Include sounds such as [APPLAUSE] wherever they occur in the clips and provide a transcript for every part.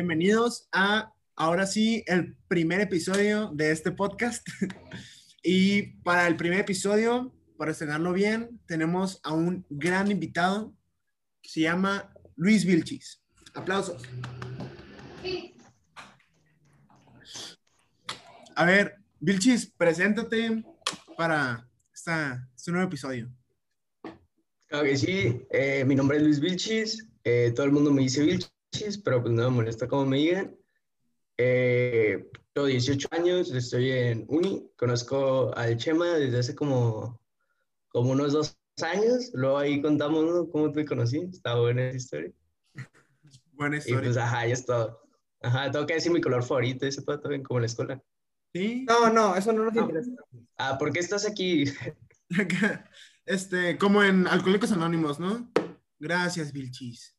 bienvenidos a, ahora sí, el primer episodio de este podcast. [LAUGHS] y para el primer episodio, para estrenarlo bien, tenemos a un gran invitado que se llama Luis Vilchis. Aplausos. A ver, Vilchis, preséntate para esta, este nuevo episodio. Claro que sí, eh, mi nombre es Luis Vilchis, eh, todo el mundo me dice Vilchis, pero pues no me molesta como me digan. Eh, tengo 18 años, estoy en Uni, conozco al Chema desde hace como, como unos dos años, luego ahí contamos ¿no? cómo te conocí, está buena esa historia. [LAUGHS] Buena historia. Y pues ajá, ya es todo. Ajá, tengo que decir mi color favorito, ese todo también como en la escuela. Sí. No, no, eso no nos No. interesa. Ah, ¿por qué estás aquí? [LAUGHS] Este, como en Alcohólicos Anónimos, ¿no? Gracias, Vilchis.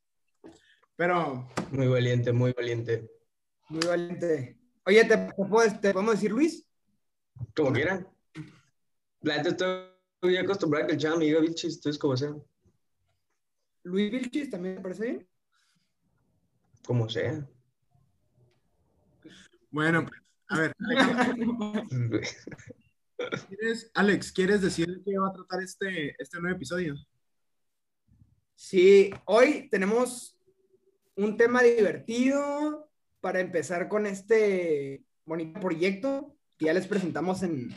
Pero, Muy valiente, muy valiente. Muy valiente. Oye, ¿te, te puedo- te podemos decir Luis? Como quieran. La neta estoy acostumbrada a que el Chema me diga Vilchis, entonces como sea. Luis Vilchis, ¿también te parece bien? Como sea. bueno, pues, a ver, [LAUGHS] ¿quieres, Alex, ¿quieres decir de qué va a tratar este, este nuevo episodio? Sí, hoy tenemos un tema divertido para empezar con este bonito proyecto que ya les presentamos en,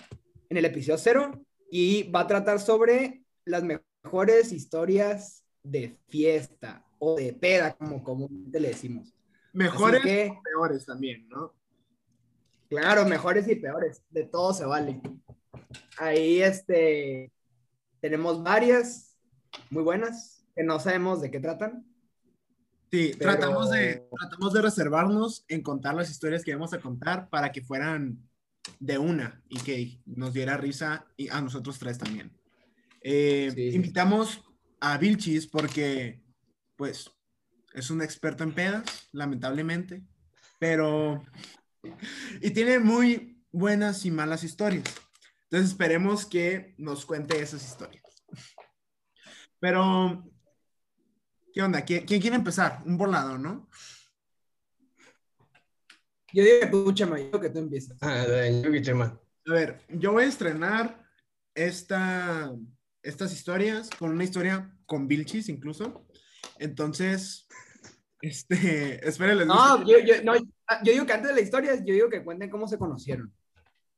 en el episodio cero y va a tratar sobre las mejores historias de fiesta o de peda, como comúnmente le decimos. Mejores que- o peores también, ¿no? Claro, mejores y peores, de todo se vale. Ahí este tenemos varias muy buenas que no sabemos de qué tratan. Sí, Pero- tratamos, de, tratamos de reservarnos en contar las historias que íbamos a contar para que fueran de una y que nos diera risa y a nosotros tres también. Eh, Sí, sí. Invitamos a Vilchis porque, pues, es un experto en pedas, lamentablemente, pero... Y tiene muy buenas y malas historias. Entonces esperemos que nos cuente esas historias. Pero, ¿qué onda? ¿Quién, quién quiere empezar? Un volado, ¿no? Yo digo que tú, Chema, yo digo que tú empieces. Ah, Yugi Chema. A ver, yo voy a estrenar esta, estas historias con una historia con Vilchis incluso. Entonces, este, [LAUGHS] esperen, les No, yo, yo, no, yo digo que antes de la historia, yo digo que cuenten cómo se conocieron.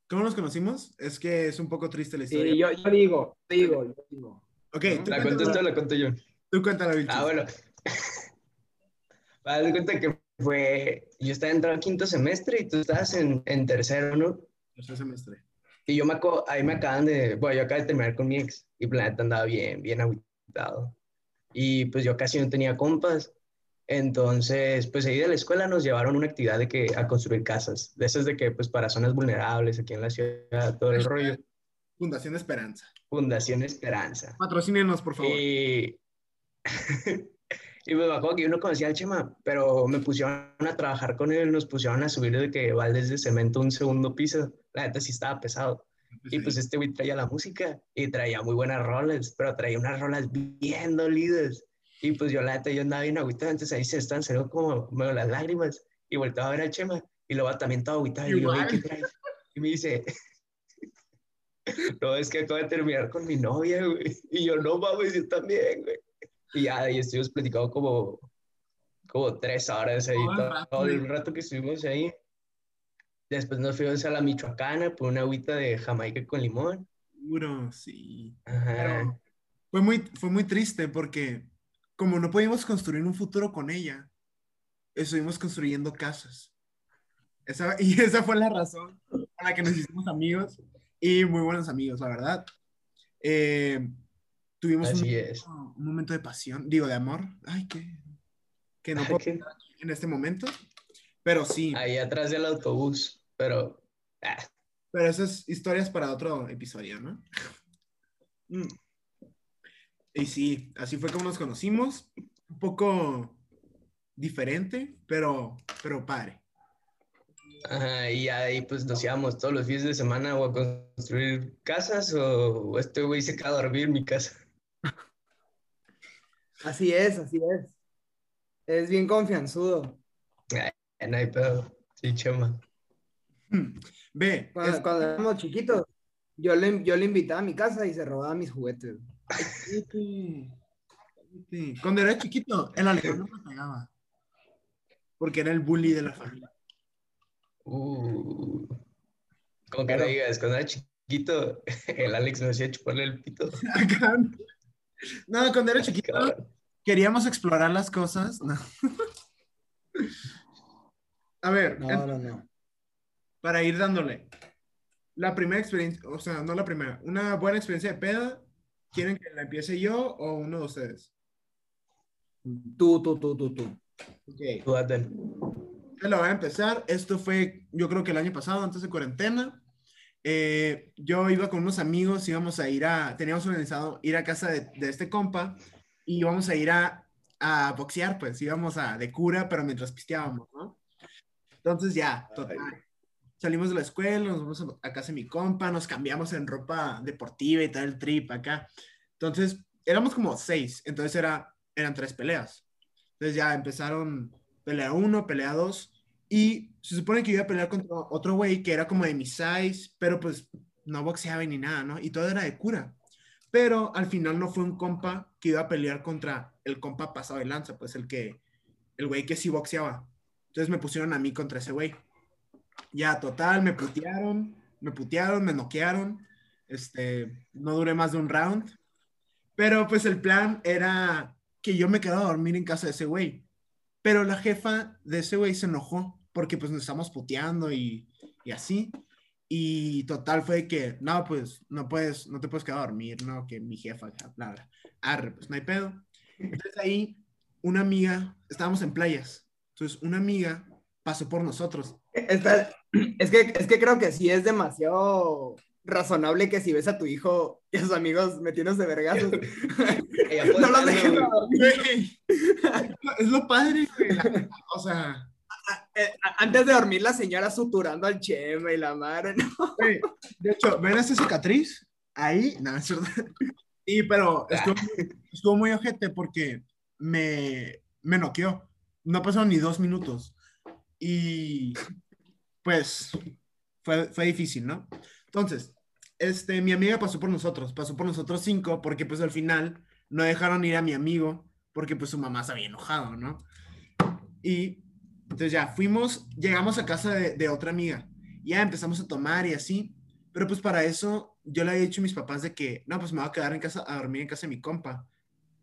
¿Cómo nos conocimos? Es que es un poco triste la historia. Sí, yo, yo digo, yo digo, yo digo. ok, ¿no? ¿La cuento cuéntala, esta o la cuento yo? Tú cuéntala, Vilchis. Ah, bueno. [LAUGHS] Para dar cuenta que fue. Yo estaba entrando a quinto semestre y tú estabas en, en tercero, ¿no? Tercer semestre. Y yo me aco- ahí me acaban de. Bueno, yo acabo de terminar con mi ex y pues, la neta andaba bien, bien agüitado. Y pues yo casi no tenía compas. Entonces, pues ahí de la escuela nos llevaron una actividad de que a construir casas. De esas de que, pues para zonas vulnerables aquí en la ciudad, todo el rollo. Fundación Esperanza. Fundación Esperanza. Patrocínenos, por favor. Y, [LAUGHS] y pues me acuerdo que yo no conocía al Chema, pero me pusieron a trabajar con él, nos pusieron a subir de que baldes de cemento un segundo piso. La neta sí estaba pesado. Y pues este güey traía la música y traía muy buenas rolas, pero traía unas rolas bien dolidas. Y pues yo la neta yo andaba bien agüitado, entonces ahí se están saliendo como medio las lágrimas. Y volteaba a ver al Chema y luego también todo agüitado. Y yo, Igual. "Ey, ¿qué traes?" Y me dice, [LAUGHS] no, es que acabo de terminar con mi novia, güey. Y yo, no mames, yo también, güey. Y ya, ahí estuvimos platicando como, como tres horas ahí, Todo el todo, rato, todo el rato que estuvimos ahí. Después nos fuimos a la Michoacana por una agüita de Jamaica con limón. Seguro, sí. Ajá. Pero fue muy, fue muy triste porque como no pudimos construir un futuro con ella, estuvimos construyendo casas. Esa, [LAUGHS] y esa fue la razón por la que nos hicimos amigos y muy buenos amigos, la verdad. Eh, tuvimos un, Así es. un momento de pasión, digo, de amor. Ay, que, que no Ay, puedo en este momento. Pero sí, Ahí atrás del autobús, pero... ah, pero esas historias para otro episodio, ¿no? Mm. Y sí, así fue como nos conocimos. Un poco diferente, pero, pero padre. ajá, y ahí pues nos íbamos todos los fines de semana o a construir casas o este güey se queda a dormir en mi casa. Así es, así es. Es bien confianzudo. no hay pedo. Sí, chema. Ve, Cuando, es- cuando éramos chiquitos, yo le, yo le invitaba a mi casa y se robaba mis juguetes. cállate, cállate. cuando era chiquito, el Alejandro me pegaba. Porque era el bully de la familia. Uh. Como que no digas, cuando era chiquito, [LAUGHS] el Alex me hacía chuparle el pito. [LAUGHS] No, cuando era chiquito, Cabrón. queríamos explorar las cosas. No. A ver, No, en- no, no. para ir dándole. La primera experiencia, o sea, no la primera, una buena experiencia de peda, ¿quieren que la empiece yo o uno de ustedes? Tú, tú, tú, tú, tú. Ok, Tú, yo la voy a empezar. Esto fue, yo creo que el año pasado, antes de cuarentena. Eh, yo iba con unos amigos, íbamos a ir a, teníamos organizado ir a casa de, de este compa y íbamos a ir a, a boxear, pues íbamos a de cura, pero mientras pisteábamos, ¿no? Entonces ya, total. Salimos de la escuela, nos vamos a, a casa de mi compa, nos cambiamos en ropa deportiva y tal, el trip acá. Entonces, éramos como seis, entonces era, eran tres peleas. Entonces ya empezaron pelea uno, pelea dos, y se supone que iba a pelear contra otro güey que era como de mi size, pero pues no boxeaba ni nada, ¿no? Y todo era de cura. Pero al final no fue un compa que iba a pelear contra el compa pasado de lanza, pues el que, el güey que sí boxeaba. Entonces me pusieron a mí contra ese güey. Ya, total, me putearon, me putearon, me noquearon. Este, no duré más de un round. Pero pues el plan era que yo me quedaba a dormir en casa de ese güey. Pero la jefa de ese güey se enojó porque pues nos estamos puteando y, y así. Y total fue que, no, pues no puedes, no te puedes quedar a dormir, no, que mi jefa, bla, bla. Arre, pues no hay pedo. Entonces ahí una amiga, estábamos en playas. Entonces una amiga pasó por nosotros. Está- es, que, es que creo que sí es demasiado razonable que si ves a tu hijo y a sus amigos metiéndose vergazos, [LAUGHS] no los dejes dormir. Es lo padre, güey. O sea, Antes de dormir, la señora suturando al chema y la madre. ¿no? de hecho, ¿ven esa cicatriz? Ahí, no, es verdad. Sí, pero estuvo, estuvo muy ojete porque me, me noqueó. No pasaron ni dos minutos. Y pues fue, fue difícil, ¿no? Entonces, este, mi amiga pasó por nosotros, pasó por nosotros cinco, porque pues al final no dejaron ir a mi amigo, porque pues su mamá se había enojado, ¿no? Y entonces ya fuimos, llegamos a casa de, de otra amiga, ya empezamos a tomar y así, pero pues para eso yo le había dicho a mis papás de que, no, pues me voy a quedar en casa, a dormir en casa de mi compa.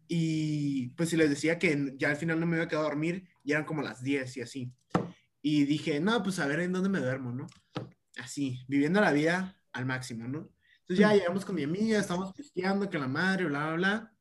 Y pues si les decía que ya al final no me iba a quedar a dormir, ya eran como las 10 y así. Y dije, no, pues a ver en dónde me duermo, ¿no? Así, viviendo la vida al máximo, ¿no? Entonces ya llegamos con mi amiga, estamos pisteando, que la madre, bla, bla, bla.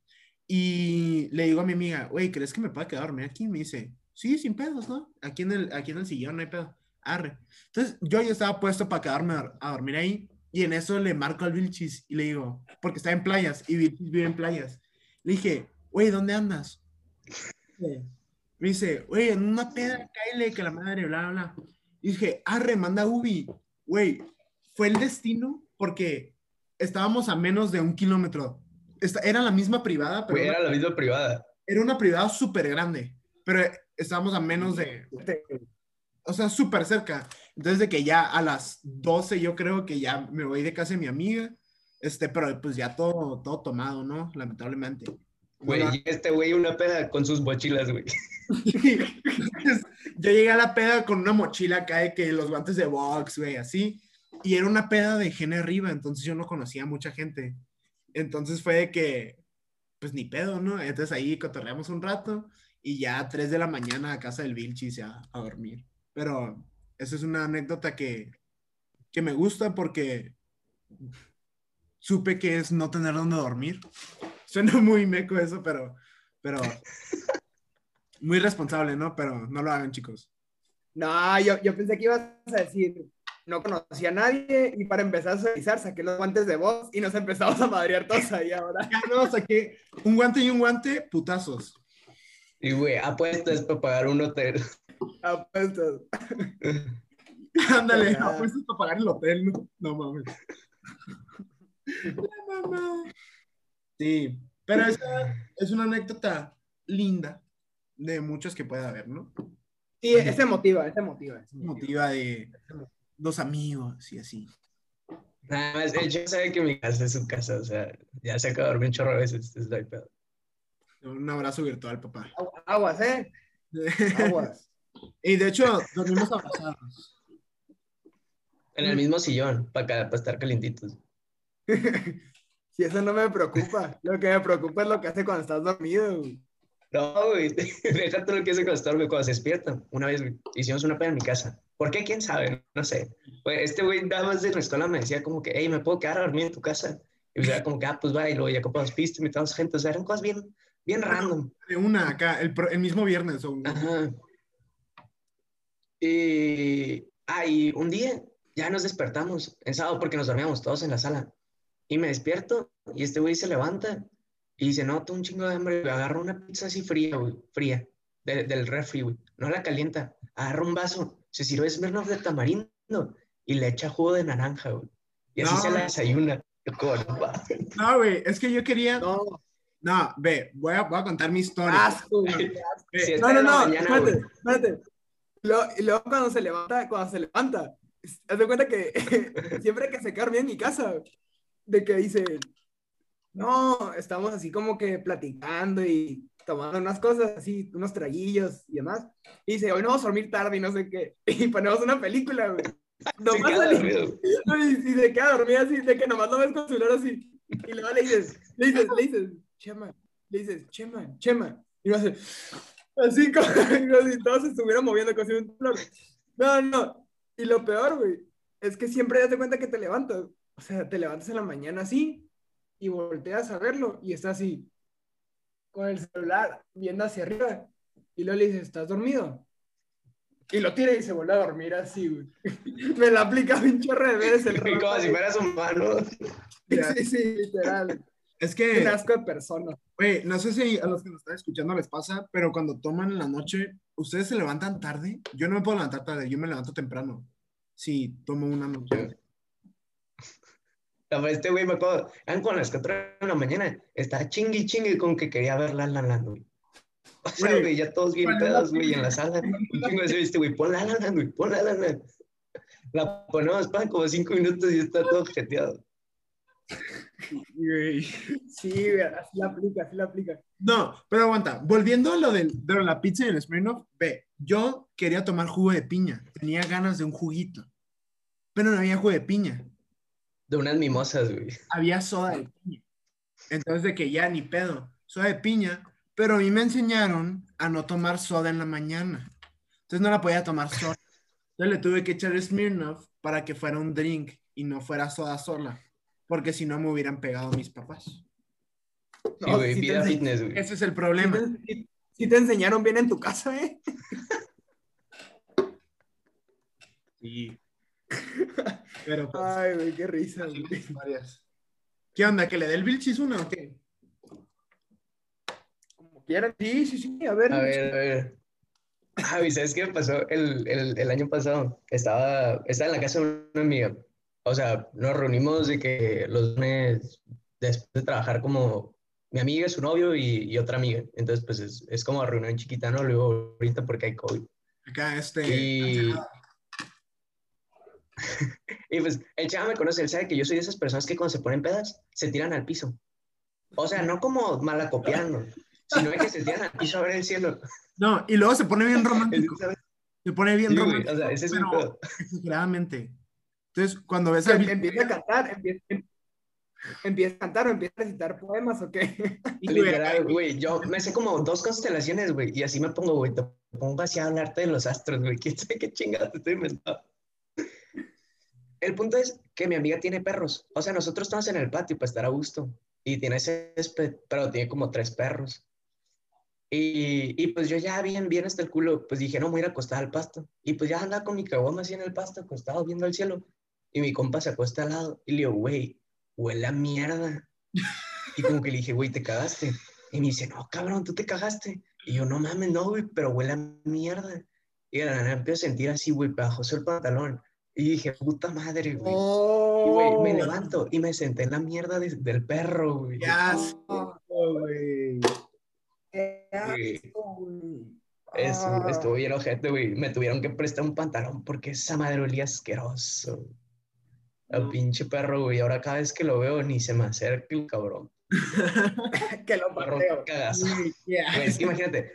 Y le digo a mi amiga, güey, ¿crees que me pueda quedar a dormir aquí? Y me dice, sí, sin pedos, ¿no? Aquí en el, aquí en el sillón no hay pedo. Arre. Entonces yo ya estaba puesto para quedarme a, dormir ahí. Y en eso le marco al Vilchis y le digo, porque está en playas y Vilchis vive en playas. Le dije, güey, ¿dónde andas? Me dice, güey, en una peda, cáele, que la madre, bla, bla, bla. Y dije, arre, manda Ubi. Güey, fue el destino porque estábamos a menos de un kilómetro. Esta- era la misma privada, pero Güey, una- era la misma privada. era una privada súper grande, pero estábamos a menos de, o sea, súper cerca. Entonces, de que ya a las 12 yo creo que ya me voy de casa de mi amiga, este, pero pues ya todo, todo tomado, ¿no? Lamentablemente. Güey, y este güey una peda con sus mochilas, güey. [LAUGHS] Yo llegué a la peda con una mochila acá de que los guantes de box, güey, así. Y era una peda de gene arriba, entonces yo no conocía a mucha gente. Entonces fue de que, pues ni pedo, ¿no? Entonces ahí cotorreamos un rato y ya a 3 de la mañana a casa del Vilchis ya a dormir. Pero esa es una anécdota que, que me gusta porque supe que es no tener dónde dormir. [LAUGHS] Suena muy meco eso, pero, pero [LAUGHS] muy responsable, ¿no? Pero no lo hagan, chicos. No, yo, yo pensé que ibas a decir, no conocía a nadie y para empezar a socializar saqué los guantes de voz y nos empezamos a madrear todos ahí ahora. Ya no, saqué un guante y un guante, putazos. Y güey, apuestas para pagar un hotel. Apuestos. [LAUGHS] Ándale, apuestas para pagar el hotel, ¿no? No mames. La mamá. Sí, pero esa es una anécdota linda de muchas que puede haber, ¿no? Sí, ese motiva, ese motiva. ese motiva. motiva de dos amigos y así. Nada más, ya sabe que mi casa es su casa, o sea, ya se acaba de dormir un chorro de veces, es like pedo. Un abrazo virtual, papá. Agu- Aguas, ¿eh? Aguas. [LAUGHS] Y de hecho, dormimos abrazados. En el mismo sillón, para estar calientitos. [LAUGHS] Si eso no me preocupa. Lo que me preocupa es lo que hace cuando estás dormido. güey. No, güey, [LAUGHS] déjate lo que hace cuando está dormido, cuando se despierta. Una vez, güey, hicimos una peda en mi casa. ¿Por qué? ¿Quién sabe? No sé. Este güey nada más de la escuela me decía como que, hey, ¿me puedo quedar a dormir en tu casa? Y pues era como que, ah, pues va, y luego ya compramos pistas, invitamos gente, o sea, eran cosas bien, bien random. De una acá, el, mismo viernes. o- Ajá. Y, ah, y un día ya nos despertamos, en sábado, porque nos dormíamos todos en la sala. Y me despierto y este güey se levanta y dice, no, tengo un chingo de hambre. Agarra una pizza así fría, güey, fría, de- del refri, güey. No la calienta. Agarra un vaso, se sirve Smirnoff de tamarindo y le echa jugo de naranja, güey. Y así No. se la desayuna. No, güey, es que yo quería. No, No, ve, voy a, voy a contar mi historia. asco, Sí, No, no, no, mañana, espérate, espérate. Luego, luego cuando se levanta, cuando se levanta, haz de cuenta que [LAUGHS] siempre que se dormido en mi casa, de que dice, no, estamos así como que platicando y tomando unas cosas así, unos traguillos y demás. Y dice, hoy no vamos a dormir tarde y no sé qué. [LAUGHS] Y ponemos una película, güey. Se Nomás dormido. y, y se queda dormida así, de que nomás lo ves con su celular así. Y luego le dices, le dices, le dices, Chema, le dices, Chema, Chema. Y lo hace, así [LAUGHS] como, si todos se estuvieran moviendo como si un. No, no. Y lo peor, güey, es que siempre das de cuenta que te levantas. O sea, te levantas en la mañana así y volteas a verlo y está así, con el celular viendo hacia arriba. Y luego le dices, ¿estás dormido? Y lo tira y se vuelve a dormir así, güey. [LAUGHS] Me la aplica un chorro de veces el [LAUGHS] como si fueras humano. Sí, sí, literal. Es Un que, asco de persona. güey, no sé si a los que nos están escuchando les pasa, pero cuando toman en la noche, ¿ustedes se levantan tarde? Yo no me puedo levantar tarde, yo me levanto temprano. Sí, tomo una noche. Este güey me acuerdo, eran con las 4 de la mañana, estaba chingue y chingue con que quería ver La La Land, güey. O sea, Güey, güey, ya todos bien ¿cuál es la pedos, güey, en la sala. Un chingo de este güey, pon La La Land, güey, pon La La Land. La ponemos para como 5 minutos y está todo jeteado. Sí, así la aplica, así la aplica. No, pero aguanta. Volviendo a lo del- de la pizza y el Smirnoff, ve, yo quería tomar jugo de piña. Tenía ganas de un juguito. Pero no había jugo de piña. De unas mimosas, güey. Había soda de piña. Entonces, de que ya ni pedo. Soda de piña. Pero a mí me enseñaron a no tomar soda en la mañana. Entonces no la podía tomar sola. Entonces le tuve que echar Smirnoff para que fuera un drink y no fuera soda sola. Porque si no me hubieran pegado mis papás. No, güey, sí ense- fitness, güey. Ese es el problema. te- sí te enseñaron bien en tu casa, ¿eh? Sí. Pero pues, Ay, güey, qué risa, varias. ¿Qué onda? ¿Que le dé el Vilchis uno o qué? Como quieran. Sí, sí, sí, a ver. A ver, a ver. Ah, güey, ¿sabes qué me pasó el, el, el año pasado? Estaba, estaba en la casa de una amiga. O sea, nos reunimos de que los lunes, después de trabajar como mi amiga, su novio y, y otra amiga. Entonces, pues es, es como reunión chiquita, ¿no? Luego ahorita porque hay COVID. Acá este. Y, [LAUGHS] y pues el chava me conoce, él sabe que yo soy de esas personas que cuando se ponen pedas, se tiran al piso. O sea, no como malacopiando, sino que se tiran al piso a ver el cielo. No, y luego se pone bien [LAUGHS] romántico. Se pone bien Sí, güey, romántico. o sea, ese es pero exageradamente. Entonces, cuando ves al Vil- empieza a cantar, empieza, em- empieza a cantar o empieza a recitar poemas o qué. [LAUGHS] Literal, güey, yo me sé como dos constelaciones, güey, y así me pongo, güey, te pongo así a hablarte de los astros, güey, quién sabe qué chingada te estoy inventando. El punto es que mi amiga tiene perros, o sea, nosotros estamos en el patio para estar a gusto, y tiene césped, pero tiene como tres perros. Y, y pues yo ya bien, bien hasta el culo, pues dije, no, me voy a ir a acostar al pasto. Y pues ya andaba con mi caguama así en el pasto, acostado, viendo el cielo. Y mi compa se acuesta al lado, y le digo, güey, huele a mierda. Y como que le dije, güey, ¿te cagaste? Y me dice, no, cabrón, tú te cagaste. Y yo, no mames, no, güey, pero huele a mierda. Y de la nada empiezo a sentir así, güey, bajóse el pantalón. Y dije, puta madre, güey. Y, güey, me levanto y me senté en la mierda de- del perro, güey. Ya güey. Eso, Ah. estuvo bien ojete, güey. Me tuvieron que prestar un pantalón porque esa madre olía asqueroso. El No. pinche perro, güey. Ahora cada vez que lo veo ni se me acerca el cabrón. [LAUGHS] que lo Perro pateo. Güey, Güey, es que imagínate,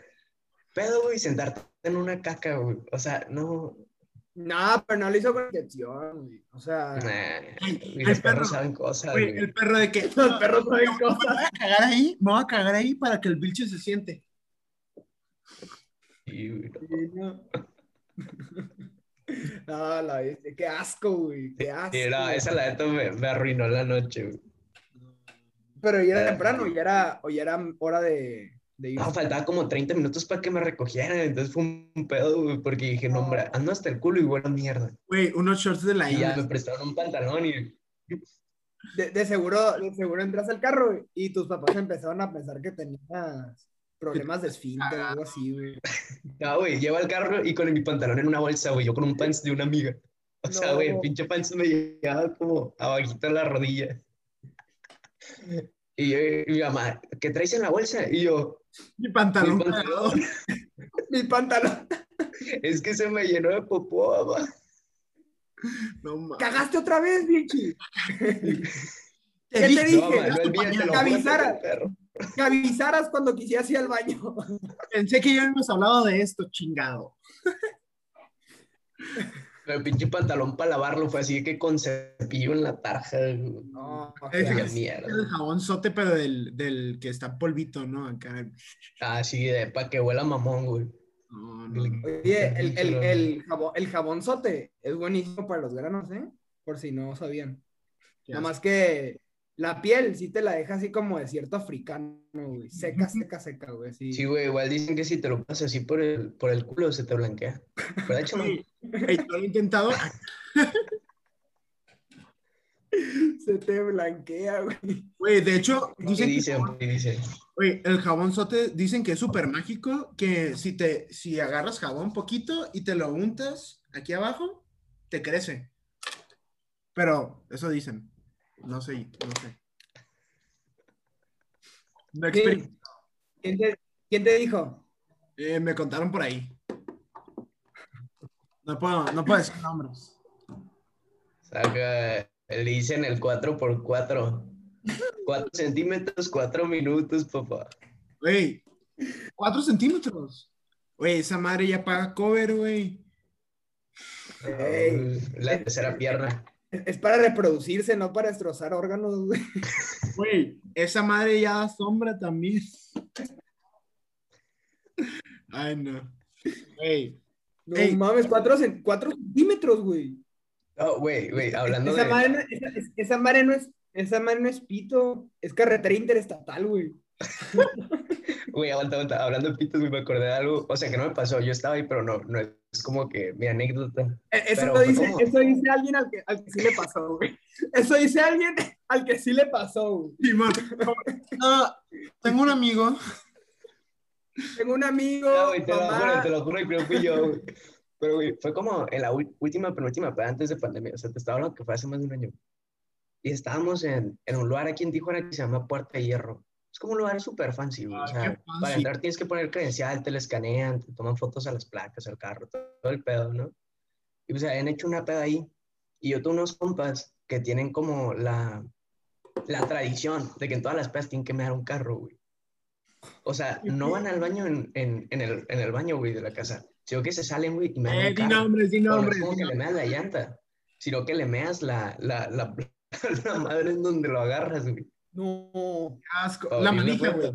pedo, güey, sentarte en una caca, güey. O sea, no. No, pero no lo hizo con intención, güey. O sea, Nah, Ay, y el los perro. perros saben cosas, Güey, güey. el perro de que los perros saben me cosas. voy a cagar ahí, me voy a cagar ahí para que el bicho se siente. Y, güey, no. [LAUGHS] [LAUGHS] No, la bestia, qué asco, güey. Qué asco. Sí, no, esa la neta me, me arruinó la noche, güey. Pero ya era temprano, ya era, o ya era hora de, de ir. No, faltaba como 30 minutos para que me recogieran, entonces fue un pedo, güey, porque dije, no, hombre, ando hasta el culo y buena mierda. Güey, unos shorts de la Y ya me prestaron un pantalón y De, de seguro, de seguro entras al carro y tus papás empezaron a pensar que tenías problemas de [LAUGHS] esfínter o algo así, güey. No, güey, llevo el carro y con mi pantalón en una bolsa, güey, yo con un [LAUGHS] pants de una amiga. O sea, güey, el pinche pants me llegaba como abajito de la rodilla. Y, yo, y mi mamá, ¿qué traes en la bolsa? Y yo, Mi pantalón. mi pantalón, [LAUGHS] Mi pantalón. es que se me llenó de popó, mamá. No mames. ¿Cagaste otra vez, Vichy? Te ¿Qué te dije? No, mamá, no te avisara. Que avisaras cuando quisieras ir al baño. Pensé que ya habíamos hablado de esto, chingado. El pinche pantalón para lavarlo fue así que con cepillo en la tarja. No, es mierda. el jabón sote, pero del, del que está polvito, ¿no? Acá. Ah, sí, de, para que huela mamón, güey. No, no. Oye, el, el, el, jabón, el jabonzote es buenísimo para los granos, ¿eh? Por si no sabían. Nada más que la piel sí te la deja así como desierto africano, güey. Seca, seca, seca, güey. Sí. Sí, güey, igual dicen que si te lo pasas así por el, por el culo se te blanquea. ¿Verdad, chamo? Güey, ey, ¿tú lo he intentado? [LAUGHS] Se te blanquea, güey. Güey, de hecho, ¿Qué dicen que, güey, el jabón sote dicen que es súper mágico, que si te, si agarras jabón poquito y te lo untas aquí abajo, te crece. Pero eso dicen. No sé, no sé. No ¿Quién te, quién te dijo? eh, me contaron por ahí. No puedo, no puedo decir nombres. Saca, le dicen el 4x4. 4 centímetros, 4 minutos, papá. Güey, cuatro centímetros. Güey, esa madre ya paga cover, güey. Ey. La tercera pierna. Es, es para reproducirse, no para destrozar órganos, güey. Güey, esa madre ya da sombra también. Ay, no. Güey, No Ey. mames, cuatro, cen- cuatro centímetros, güey. No, güey, güey, hablando esa, de. madre, no- esa, es- esa madre no es, esa madre no es pito, es carretera interestatal, güey. [LAUGHS] Güey, aguanta, aguanta. Hablando de pitos, güey, me acordé de algo. O sea, que no me pasó. Yo estaba ahí, pero no, no es como que mi anécdota. Eh, Eso, Pero lo fue dice, eso dice alguien al que, al que sí le pasó, güey. Eso dice alguien al que sí le pasó, güey. Tengo un amigo. Tengo un amigo, No, güey, te lo juro, te lo juro que no fui yo, güey. Pero, güey, fue como en la última, penúltima, pero antes de pandemia. O sea, te estaba hablando que fue hace más de un año. Y estábamos en, en un lugar aquí en Tijuana que se llama Puerta de Hierro. Es como un lugar súper fancy, güey. O Ah, sea, qué para fancy. entrar tienes que poner credencial, te la escanean, te toman fotos a las placas, al carro, todo, el pedo, ¿no? Y pues habían hecho una peda ahí. Y yo tengo unos compas que tienen como la, la tradición de que en todas las pedas tienen que mear un carro, güey. O sea, no van al baño en, en, en el, en el baño, güey, de la casa, sino que se salen, güey, y mean Eh, un di carro. nombres, di Pero no es nombres. como di que le nombres. meas la llanta, sino que le meas la, la, la, [LAUGHS] la madre en donde lo agarras, güey. No, Asco. La manija, güey.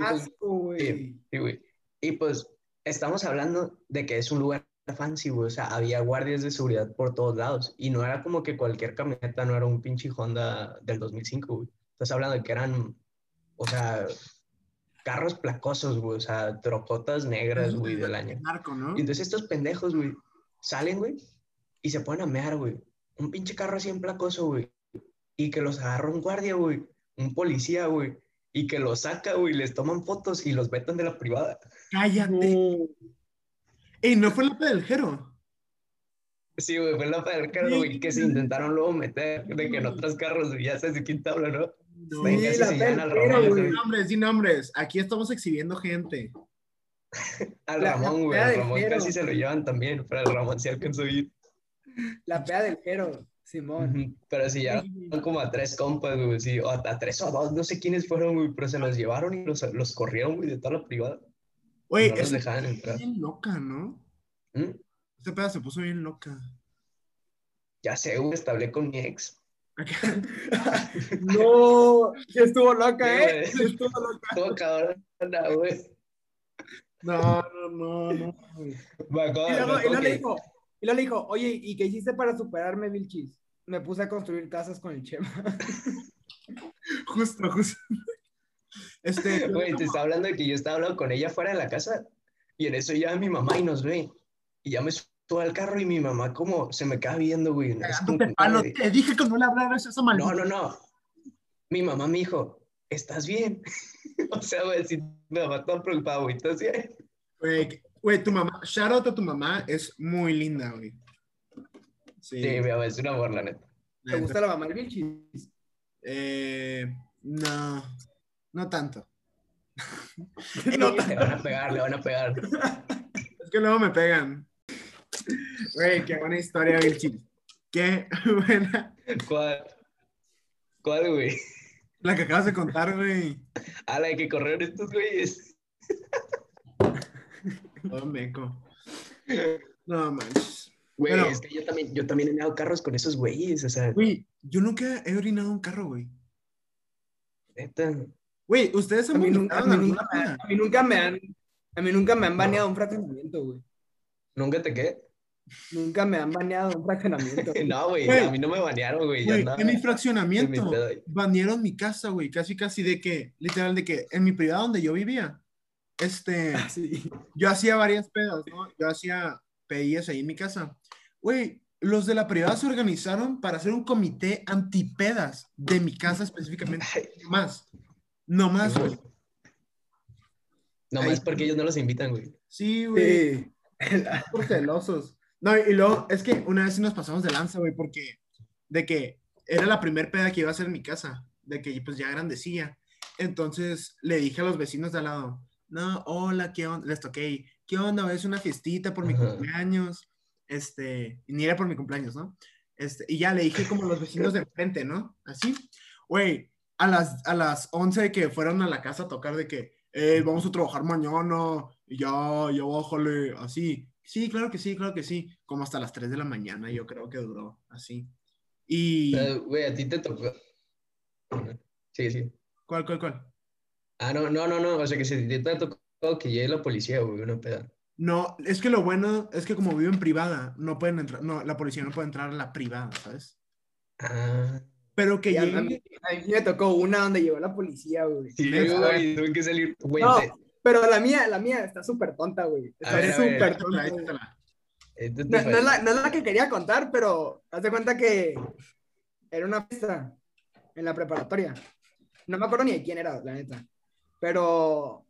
Asco, güey. sí, güey. Y pues estamos hablando de que es un lugar fancy, güey. O sea, había guardias de seguridad por todos lados. Y no era como que cualquier camioneta, no era un pinche Honda del 2005, güey. Estás hablando de que eran, o sea, carros placosos, güey. O sea, trocotas negras, güey, del año. Narco, ¿no? Y entonces estos pendejos, güey, salen, güey, y se ponen a mear, güey. Un pinche carro así en placoso, güey. Y que los agarra un guardia, güey. Un policía, güey. Y que los saca, güey, les toman fotos y los vetan de la privada. Cállate. No. Ey, no fue la del Jero. Sí, güey, fue la del carro, güey, que se intentaron luego meter de que en otros carros, ya sabes de quién te habla, ¿no? No. Sí, la se del Jero, güey. nombres, di nombres. Aquí estamos exhibiendo gente. [LAUGHS] Al La- Ramón, güey. Al Ramón casi se lo llevan también, pero al Ramón sí alcanzó a ir. La peda del Jero, Simón. Pero sí, ya Son como a tres compas, güey, sí, o a, a tres o a dos, no sé quiénes fueron, güey, pero se los llevaron y los, los corrieron, güey, de toda la privada. Güey, no dejaban entrar. bien loca, ¿no? ¿Mm? Esta peda se puso bien loca. Ya sé, güey, hasta hablé con mi ex. [LAUGHS] No, sí estuvo loca, Sí, ¿eh? Sí estuvo loca. Todo cabrona, güey. No, no, no, no. güey. Me acuerdo- Y me luego, y acuerdo luego le que- dijo, y luego le dijo, oye, ¿y qué hiciste para superarme, Vilchis? Me puse a construir casas con el Chema. [LAUGHS] Justo, justo. Este, Güey, te estaba hablando de que yo estaba hablando con ella fuera de la casa y en eso ya mi mamá y nos ve. Y ya me subo al carro y mi mamá como se me queda viendo, güey. Como que, palo, güey, te dije que no le hablaras a esa maldita. No, no, no. Mi mamá me dijo, ¿estás bien? [LAUGHS] o sea, güey, si mi mamá está preocupada, güey, ¿estás bien? Güey, güey, tu mamá, shout out a tu mamá, es muy linda, güey. Sí. Sí, mi mamá es una amor, la neta. ¿Te gusta la mamá del Vilchis? Eh, no, no tanto. [LAUGHS] No, Le van a pegar, le van a pegar. [LAUGHS] Es que luego me pegan. Güey, qué buena historia, Vilchis. Qué [LAUGHS] buena. ¿Cuál? ¿Cuál, güey? La que acabas de contar, güey. A la de que corrieron estos güeyes. Todo meco. [LAUGHS] No manches. Güey, Pero- es que yo también, yo también he dado carros con esos güeyes, o sea, Güey, yo nunca he orinado un carro, güey. neta. Güey, ¿ustedes A mí, nunca, a, mí nunca, peda? a mí nunca me han, a mí nunca me han No. baneado un fraccionamiento, güey. ¿Nunca te quedé? Nunca me han baneado un fraccionamiento. [LAUGHS] No, güey, Güey. a mí no me banearon, güey. en mi en mi fraccionamiento banearon mi casa, güey. Casi, casi de que, literal, de que en mi privada donde yo vivía, este, Sí. yo hacía varias pedas, ¿no? Yo hacía pedillas ahí en mi casa. Güey, los de la privada se organizaron para hacer un comité antipedas de mi casa específicamente. No más. No más, güey. Nomás Ay. porque ellos no los invitan, güey. Sí, güey. Sí. Por celosos. No, y luego, es que una vez sí nos pasamos de lanza, güey, porque de que era la primer peda que iba a hacer en mi casa, de que pues ya grandecilla. Entonces le dije a los vecinos de al lado, no, hola, ¿qué onda? Les toqué, ¿qué onda? Es una fiestita por mi Ajá. cumpleaños. Este, y ni era por mi cumpleaños, ¿no? Este, y ya le dije como los vecinos de enfrente, ¿no? Así. Güey, a las, a las 11 que fueron a la casa a tocar de que, eh, vamos a trabajar mañana, y ya, ya bájale, así. Sí, claro que sí, claro que sí. Como hasta las 3 de la mañana, yo creo que duró, así. Y... Güey, a ti te tocó. Sí, sí. ¿Cuál, cuál, cuál? Ah, no, no, no, no. O sea que si te tocó que llegue la policía, güey, una peda. No, es que lo bueno es que como vivo en privada, no pueden entrar, no, la policía no puede entrar a la privada, ¿sabes? Ah, Pero que Y a, a llegue... mí, a mí me tocó una donde llegó la policía, güey. sí, güey, tuve que salir. Güey, No, te- pero la mía, la mía está súper tonta, güey. Está ver, a ver, súper tonta. No, no es la, no es la que quería contar, pero haz de cuenta que era una fiesta en la preparatoria. No me acuerdo ni de quién era, la neta. Pero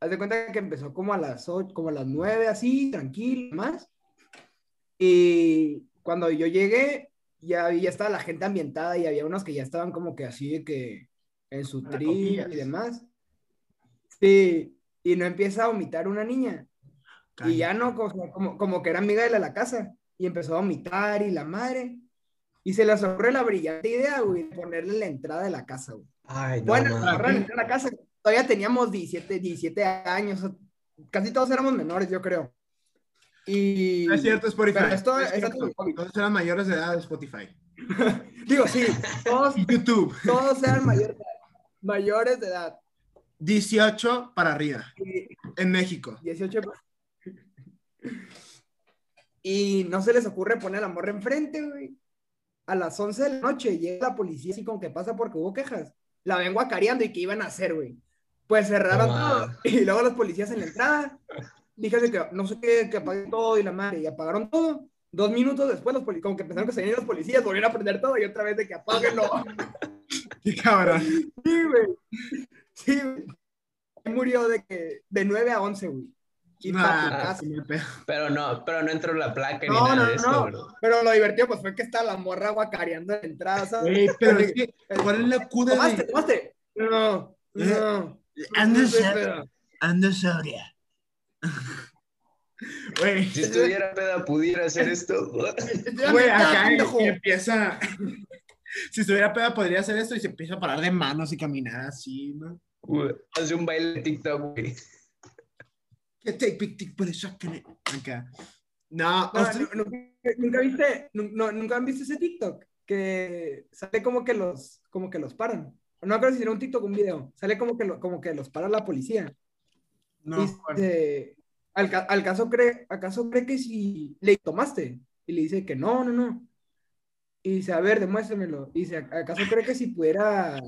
haz de cuenta que empezó como a las ocho, como a las nueve, así, tranquilo, más. Y cuando yo llegué, ya, ya estaba la gente ambientada y había unos que ya estaban como que así de que en su copillas. y demás. Sí, y no empieza a vomitar una niña. Y ya no, como, como, como que era amiga de la, de la casa. Y empezó a vomitar y la madre. Y se le ocurre la brillante idea, güey, de ponerle la entrada de la casa, güey. Ay, no, Bueno, agarrar la entrada de la casa. Todavía teníamos 17, 17 años. Casi todos éramos menores, yo creo. Y. No es cierto, Spotify. Pero esto- esto- eran mayores de edad de Spotify. [LAUGHS] Digo, sí, todos, Y [LAUGHS] YouTube. todos eran mayores de edad. Mayores de edad. 18 para arriba. Y- En México. 18. [LAUGHS] Y no se les ocurre poner a la morra enfrente, güey. A las 11 de la noche llega la policía así como que pasa porque hubo quejas. La ven guacareando y qué iban a hacer, güey. Pues cerraron todo. Y luego los policías en la entrada. Dijeron que no sé qué, que apaguen todo y la madre. Y apagaron todo. Dos minutos después, los como que pensaron que se venían los policías, volvieron a prender todo y otra vez de que apáguenlo. [LAUGHS] Qué cabrón. Sí, güey. Sí, güey. Murió de que de 9 a 11, güey. Pego. Pero no, pero no entró la placa ni nada no, de esto, no. Pero lo divertido pues fue que está la morra guacareando en la entrada, pero es [LAUGHS] que, ¿cuál es la cura ¿Tomaste? de ¿Tomaste? No, no. ando, pero- ando sobria? [LAUGHS] Güey, Si estuviera peda, pudiera hacer esto. güey, acá empieza. [LAUGHS] si estuviera peda, podría hacer esto y se empieza a parar de manos y caminar así, ¿no? Hace un baile de TikTok, güey. Que take big dick, but it's. Acá. No, No, ¿usted- no, no, ¿Nunca viste, nunca han visto ese TikTok? Que sale como que los, como que los paran. No creo si era un TikTok o un video. Sale como que, lo- como que los para la policía. no, Dice, ¿al, ca- al caso cree, ¿acaso cree que si le tomaste? Y le dice que no, no, no. Y dice, a ver, demuéstramelo. Y dice, ¿acaso cree que si pudiera,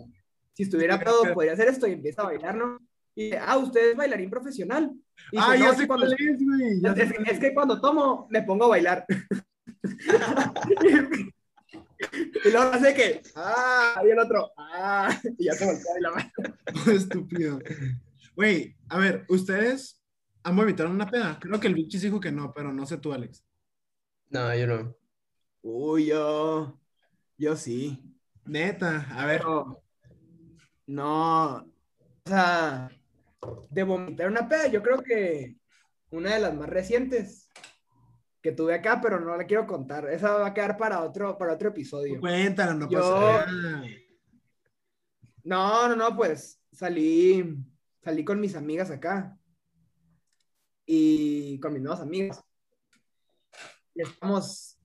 si estuviera [LAUGHS] pedo. podría hacer esto? Y empieza a bailar, ¿no? Y dice, ah, usted es bailarín profesional. Y dice, Ah, "No, ya sé cuál es, güey. es, que cuando tomo, me pongo a bailar. [LAUGHS] y luego hace que, ah, y el otro, ah, y ya se voltea y la mano. [LAUGHS] Estúpido. Güey, a ver, ¿ustedes han vomitado una peda? Creo que el Bichis dijo que no, pero no sé tú, Alex. No, yo no. Uy, yo, yo sí. Neta, a ver. Pero, no, o sea, de vomitar una peda, yo creo que una de las más recientes que tuve acá, pero no la quiero contar. Esa va a quedar para otro, para otro episodio. Cuéntala, no Yo- pasa nada. No, no, no, pues salí, salí con mis amigas acá y con mis nuevas amigas. Y estamos,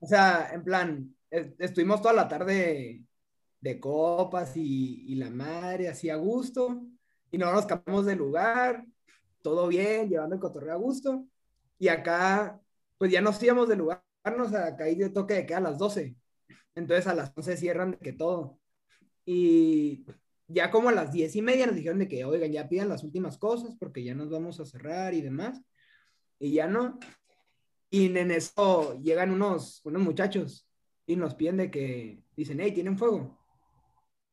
o sea, en plan, es- estuvimos toda la tarde de copas y, y la madre, así a gusto, y no nos cambiamos de lugar, todo bien, llevando el cotorreo a gusto, y acá, pues ya nos íbamos del lugar, sea, acá hay de toque de queda a las 12, entonces a las 11 cierran de que todo. Y ya como a las diez y media nos dijeron de que, oigan, ya pidan las últimas cosas porque ya nos vamos a cerrar y demás. Y ya no. Y en eso llegan unos, unos muchachos y nos piden de que, dicen, hey, ¿tienen fuego?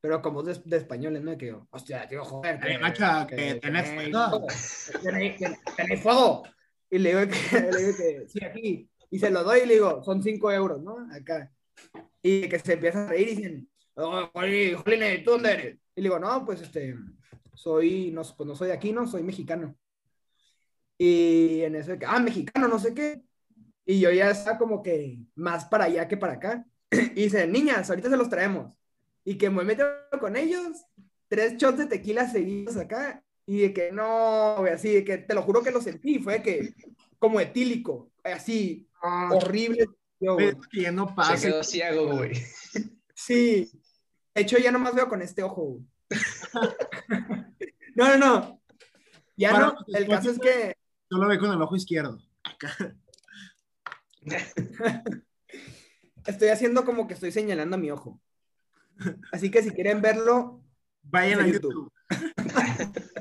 Pero como de, de españoles, ¿no? Que, hostia, tío, joder. Ey, macho, que tenés fuego. Tenéis, ten- tenéis fuego. Y le digo que, [LAUGHS] le digo que, sí, aquí. Y se lo doy y le digo, son cinco euros, ¿no? Acá. Y que se empiezan a reír y dicen, oh, ¿tú dónde eres? Y le digo, no, pues este, soy, no, pues no soy de aquí, no, soy mexicano. Y en eso, que, ah, mexicano, no sé qué. Y yo ya estaba como que más para allá que para acá. [CLEARS THROAT] Y dice, niñas, ahorita se los traemos. Y que me meto con ellos, tres shots de tequila seguidos acá. Y de que no, güey, así, de que te lo juro que lo sentí. Fue que, como etílico, así, Ah, horrible. Yo, ya no Se pasa. quedó ciego, güey. Sí. De hecho, ya nomás veo con este ojo. güey. [LAUGHS] no, no, no. Ya Para no. los El caso es que Solo ve con el ojo izquierdo. [LAUGHS] estoy haciendo como que estoy señalando mi ojo. Así que si quieren verlo, Vayan a YouTube. YouTube. [LAUGHS]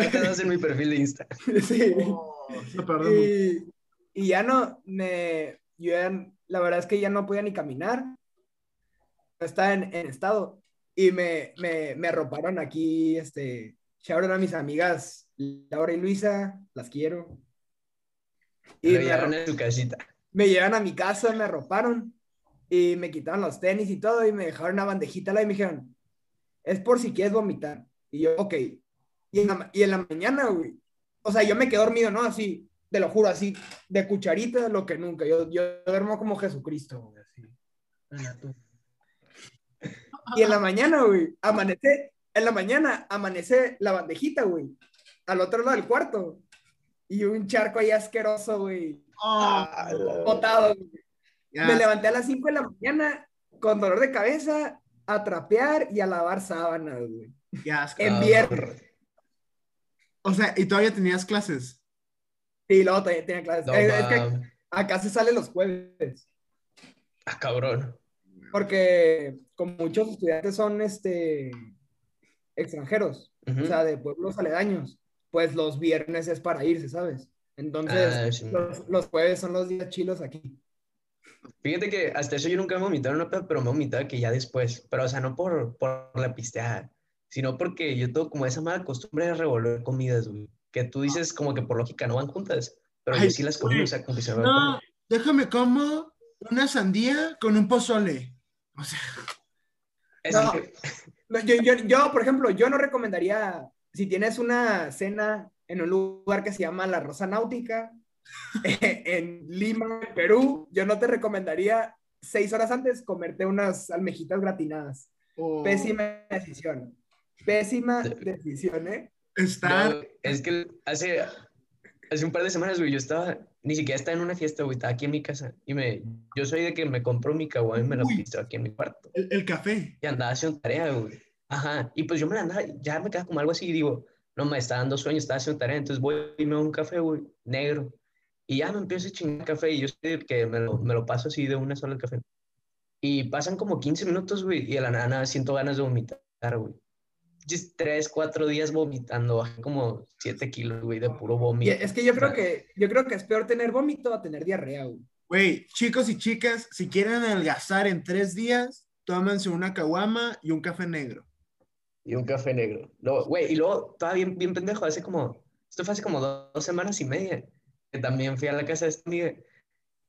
En mi perfil de Insta. [LAUGHS] sí. Oh, perdemos. Y, y ya no, me, yo ya- la verdad es que ya no podía ni caminar. Estaba en, en estado. Y me, me, me arroparon aquí, este, shout out a mis amigas Laura y Luisa, las quiero. Y me, llevaron a tu casita. me llevaron a mi casa, me arroparon y me quitaron los tenis y todo y me dejaron una bandejita y me dijeron, es por si quieres vomitar. Y yo, ok. Y en la, y en la mañana, güey, o sea, yo me quedé dormido, ¿no? Así, te lo juro, así, de cucharita, lo que nunca. Yo, yo duermo como Jesucristo, güey, así. Y en la mañana, güey, amanece, en la mañana amanece la bandejita, güey, al otro lado del cuarto. Y un charco ahí asqueroso, güey, Oh, botado, güey. Ya. Me levanté a las 5 de la mañana con dolor de cabeza a trapear y a lavar sábanas, güey. Qué asco. En Ah, viernes. O sea, ¿y todavía tenías clases? Y luego todavía tenía clases. No, es que acá se sale los jueves. Ah, cabrón. Porque como muchos estudiantes son este extranjeros, o sea, de pueblos aledaños, pues los viernes es para irse, ¿sabes? Entonces, Ah, sí. los, los jueves son los días chilos aquí. Fíjate que hasta eso yo nunca me he vomitado en una peda, pero me he vomitado que ya después. Pero, o sea, no por, por la pisteada, sino porque yo tengo como esa mala costumbre de revolver comidas, güey. Que tú dices como que por lógica no van juntas, pero Ay, yo sí las comí, o sea, como que se me No, déjame como una sandía con un pozole. O sea, Es No. que- No, Yo, yo, yo, por ejemplo, yo no recomendaría, si tienes una cena en un lugar que se llama La Rosa Náutica, [LAUGHS] en Lima, Perú. Yo no te recomendaría seis horas antes comerte unas almejitas gratinadas. O Pésima decisión. Pésima decisión, ¿eh? Estar. No, es que hace, hace un par de semanas, güey, yo estaba, ni siquiera estaba en una fiesta, güey, estaba aquí en mi casa. Y me, yo soy de que me compro mi caguama y me lo pisto aquí en mi cuarto. El, el café. Y andaba haciendo tarea, güey. Ajá. Y pues yo me la andaba, ya me quedaba como algo así y digo, no, me está dando sueño, estaba haciendo tarea. Entonces voy y me hago un café, güey, negro. Y ya me empiezo a chingar café y yo sé que me lo, me lo paso así de una sola el café. Y pasan como 15 minutos, güey, y de la nada siento ganas de vomitar, güey. Just tres, cuatro días vomitando, bajé como 7 kilos, güey, de puro vómito. es que yo creo que, yo creo que es peor tener vómito a tener diarrea, güey. Güey, chicos y chicas, si quieren adelgazar en tres días, tómense una caguama y un café negro. Y un café negro. Güey, y luego, estaba bien, bien pendejo, hace como, esto fue hace como dos, dos semanas y media, que también fui a la casa de esta amiga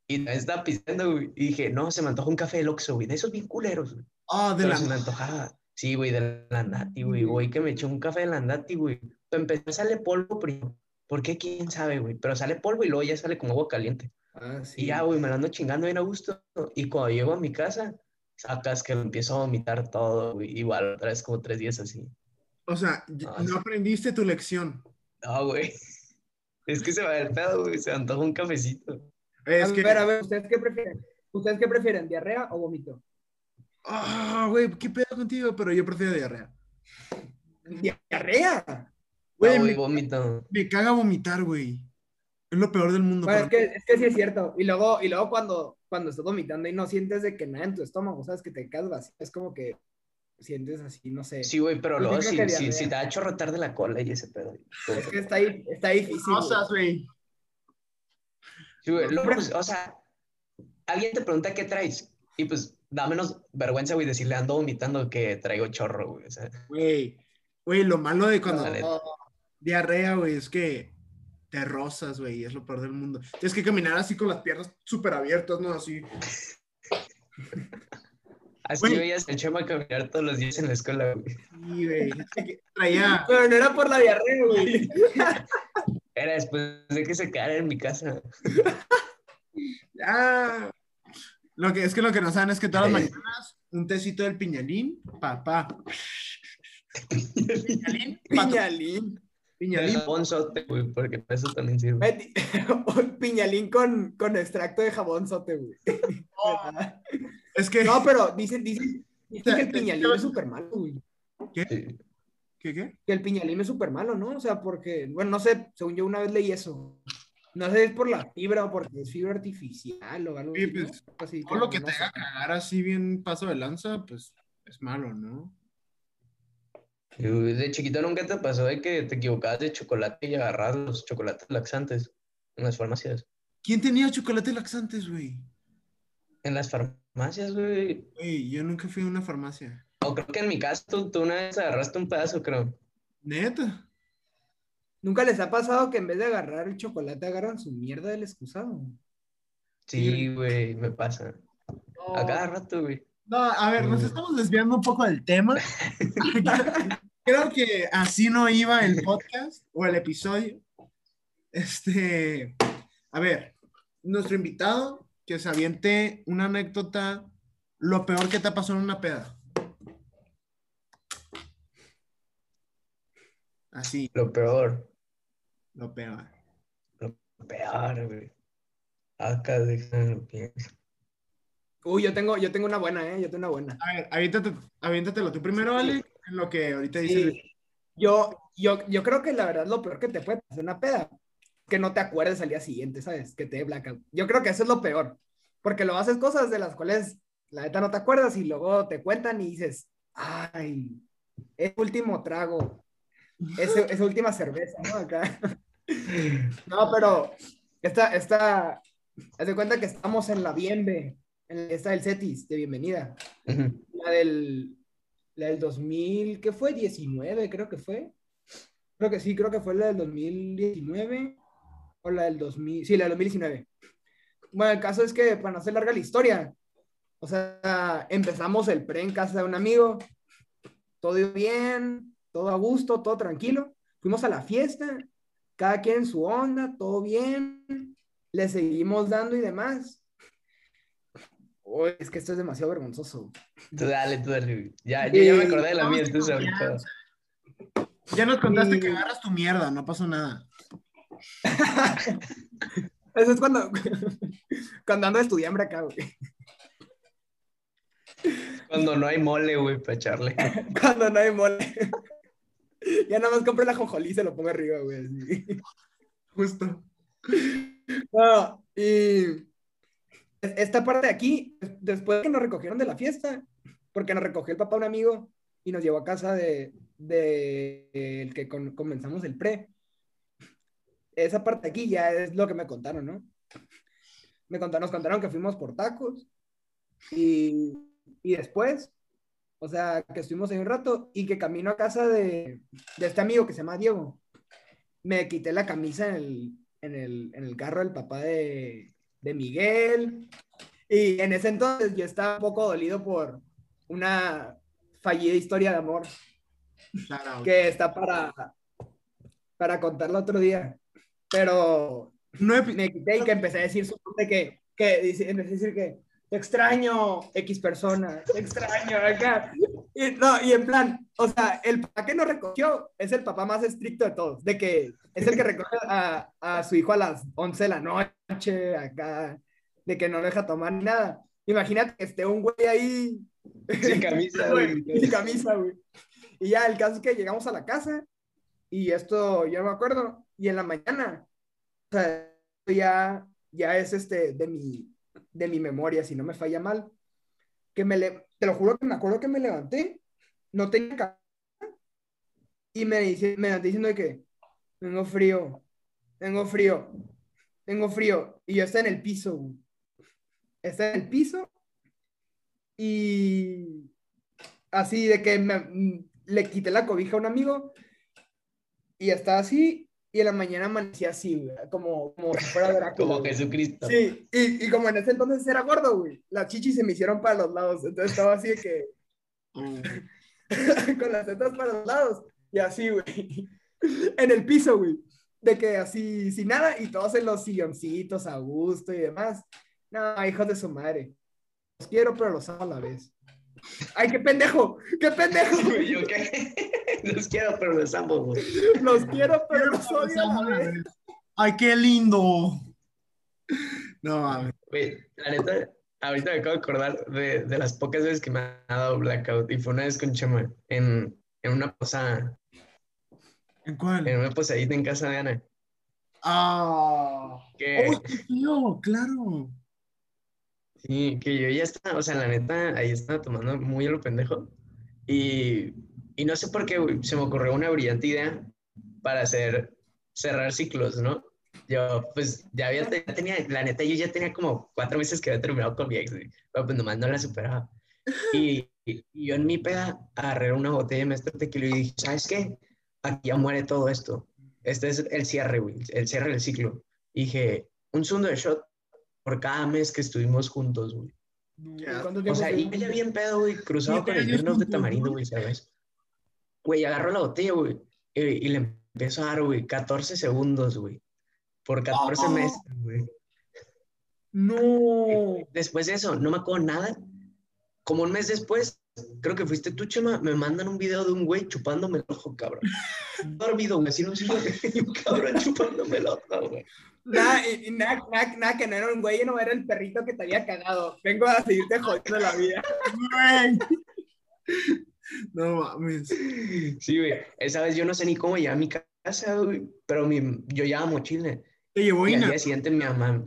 y también estaba pisando, güey, y dije, no, se me antoja un café del Oxxo, güey, de esos bien culeros, güey. Ah, de Pero la. se me antojaba. Sí, güey, de la Nati, güey, güey, que me eché un café de la Nati, güey. Pero empezó a sale polvo primero. ¿Por qué? ¿Quién sabe, güey? Pero sale polvo y luego ya sale con agua caliente. Ah, Y ya, güey, me la ando chingando bien a gusto. Y cuando llego a mi casa, sacas que empiezo a vomitar todo, güey. Igual, otra vez como tres días así. O sea, no sí. aprendiste tu lección. No, güey. Es que se va el pedo, güey. Se antoja un cafecito. Es a que. ver, a ver, ¿ustedes qué prefieren? ¿Ustedes qué prefieren, diarrea o vómito? Ah, güey, ¿qué pedo contigo? Pero yo prefiero diarrea. ¿Diarrea? Güey, me, vómito. me caga vomitar, güey. Es lo peor del mundo. Bueno, es pero- que, es que sí es cierto. Y luego, y luego cuando, cuando estás vomitando y no sientes de que nada en tu estómago, sabes que te quedas vacío, es como que sientes así, no sé. Sí, güey, pero luego si, si, si te da chorrotar de la cola y ese pedo. Es que está, ahí, está difícil. Cosas, güey. Sí, güey, luego, pues, o sea, alguien te pregunta qué traes y pues da menos vergüenza, güey, decirle ando vomitando que traigo chorro, güey. O sea, Güey, güey, lo malo de cuando. No, diarrea, güey, es que te rozas, güey, es lo peor del mundo. Tienes que caminar así con las piernas súper abiertas, ¿no? Así. [LAUGHS] así Güey. veías el chema caminar todos los días en la escuela, güey. Sí, güey. [LAUGHS] Traía. Pero no era por la diarrea, güey. [LAUGHS] Era después de que se quedara en mi casa. Ah, lo que es que lo que no saben es que todas las mañanas un tecito del piñalín, papá. piñalín, [LAUGHS] Piñalín. piñalín. Jabón sote, güey, porque para eso también sirve. Piñalín con, con extracto de jabón sote, güey. Es que No, pero dicen, dicen, dicen que el piñalín te- es súper malo, güey. Sí. ¿Qué qué? Que el piñalín es súper malo, ¿no? O sea, porque, bueno, no sé, según yo una vez leí eso. No sé si es por la fibra o porque es fibra artificial o algo Sí, así, ¿no? pues, Así Todo lo que no te sé. haga cagar así bien paso de lanza, pues es malo, ¿no? De chiquito nunca te pasó de que te equivocabas de chocolate y agarras los chocolates laxantes en las farmacias. ¿Quién tenía chocolate laxantes, güey? En las farmacias, güey. Güey, yo nunca fui a una farmacia. O creo que en mi caso tú, tú una vez agarraste un pedazo, creo. Neta. ¿Nunca les ha pasado que en vez de agarrar el chocolate agarran su mierda del excusado? Sí, güey, me pasa. A cada rato, güey. No, a ver, nos Mm. estamos desviando un poco del tema. [LAUGHS] [LAUGHS] Creo que así no iba el podcast o el episodio. Este, a ver, nuestro invitado que se aviente una anécdota, lo peor que te ha pasado en una peda. Así, Lo peor. lo peor. Lo peor, güey. Acá déjame lo pienso. Uy, yo tengo, yo tengo una buena, ¿eh? Yo tengo una buena. A ver, aviéntate, aviéntatelo tú primero, Ale, en lo que ahorita dice. Sí. Yo, yo, yo creo que la verdad lo peor que te puede pasar en una peda, que no te acuerdes al día siguiente, ¿sabes? Que te dé blackout. Yo creo que eso es lo peor, porque lo haces cosas de las cuales la neta no te acuerdas y luego te cuentan y dices, ay, es último trago, ese, esa última cerveza, ¿no? Acá. [LAUGHS] No, pero esta, esta, haz de cuenta que estamos en la Bienve, en esta del Cetis, de bienvenida. La del, la del 2000, ¿qué fue? 19, creo que fue. Creo que sí, creo que fue la del 2019 o la del 2000, sí, la del 2019. Bueno, el caso es que, para no hacer larga la historia, o sea, empezamos el pre en casa de un amigo, todo iba bien, todo a gusto, todo tranquilo. Fuimos a la fiesta cada quien en su onda, todo bien, le seguimos dando y demás. Uy, es que esto es demasiado vergonzoso. Tú dale, tú dale. Ya, yo ya me acordé de la mía, entonces ahorita. Ya nos contaste Y- que agarras tu mierda, no pasó nada. [LAUGHS] Eso es cuando, [LAUGHS] cuando ando de estudiambre acá, güey. Cuando no hay mole, güey, para echarle. [LAUGHS] Cuando no hay mole. Ya nada más compro la jonjolí y se lo pongo arriba, güey. así. Justo. No, y esta parte de aquí, después que nos recogieron de la fiesta, porque nos recogió el papá un amigo y nos llevó a casa de, de el que con- comenzamos el pre. Esa parte de aquí ya es lo que me contaron, ¿no? Me contaron, nos contaron que fuimos por tacos y, y después, o sea, que estuvimos ahí un rato y que camino a casa de, de este amigo que se llama Diego, me quité la camisa en el, en el, en el carro del papá de, de Miguel. Y en ese entonces yo estaba un poco dolido por una fallida historia de amor que está para, para contarla otro día. Pero No me quité y que empecé a decir su nombre que, que empecé a decir que te extraño X persona, te extraño acá. Y, no, y en plan, o sea, el papá que nos recogió es el papá más estricto de todos, de que es el que recoge a, a su hijo a las 11 de la noche, acá, de que no deja tomar nada. Imagínate que esté un güey ahí Sin camisa, [LAUGHS] güey. sin camisa, güey. Y ya, el caso es que llegamos a la casa y esto, yo me acuerdo, y en la mañana, o sea, ya, ya es este, de mi, de mi memoria, si no me falla mal, que me le, te lo juro que me acuerdo que me levanté, no tenía camisa, y me, dice, me levanté diciendo de que, tengo frío, tengo frío, tengo frío, y yo estaba en el piso. Estaba en el piso, y así de que me, le quité la cobija a un amigo y estaba así y en la mañana amanecía así, güey, como, como si fuera Drácula. [LAUGHS] Como güey. Jesucristo. Sí, y, y como en ese entonces era gordo, güey, las chichis se me hicieron para los lados, entonces estaba así de que Oh. [LAUGHS] con las tetas para los lados y así, güey, [LAUGHS] en el piso, güey, de que así, sin nada y todos en los silloncitos a gusto y demás. No, hijos de su madre. Los quiero, pero los amo a la vez. ¡Ay, qué pendejo! ¡Qué pendejo! Güey, ¿Yo qué? [LAUGHS] Los quiero, pero los amo, güey. Los quiero, pero los odio a la vez. Ay, qué lindo. No mames. La neta, ahorita me acabo de acordar de, de las pocas veces que me ha dado blackout. Y fue una vez con Chema en, en una posada, ¿En cuál? en una posadita en casa de Ana. Ah. Que, ¡Uy, qué feo! Claro. sí, que yo ya estaba, o sea, la neta, ahí estaba tomando muy a lo pendejo. Y, y no sé por qué, se me ocurrió una brillante idea para hacer, cerrar ciclos, ¿no? Yo, pues, ya había, ya tenía, la neta, yo ya tenía como cuatro meses que había terminado con mi ex, pero pues nomás no la superaba. Y, y yo en mi peda agarré una botella de Mestre Tequila y dije, ¿sabes qué? Aquí ya muere todo esto. Este es el cierre, güey, el cierre del ciclo. Y dije, un segundo de shot por cada mes que estuvimos juntos, güey. ¿Cuánto O sea, y ya bien pedo, güey, cruzado con el Smirnoff de tamarindo, güey, ¿sabes? Güey, agarró la botella, güey, y, y le empezó a dar, güey, 14 segundos, güey. Por 14 Oh. meses, güey. No. Después de eso, no me acuerdo nada. Como un mes después, creo que fuiste tú, Chema, me mandan un video de un güey chupándome el ojo, cabrón. [LAUGHS] Dormido, güey, así no sé, un [LAUGHS] cabrón chupándome el ojo, güey. Nada, y, y nada, nada, nada, que no era un güey, no era el perrito que te había cagado. Vengo a seguirte jodiendo la vida. [LAUGHS] Güey. [LAUGHS] No mames. Sí, güey, esa vez yo no sé ni cómo llegué a mi casa, güey, pero mi, yo llevaba mochila. Te llevó Y al Ina. día siguiente mi mamá,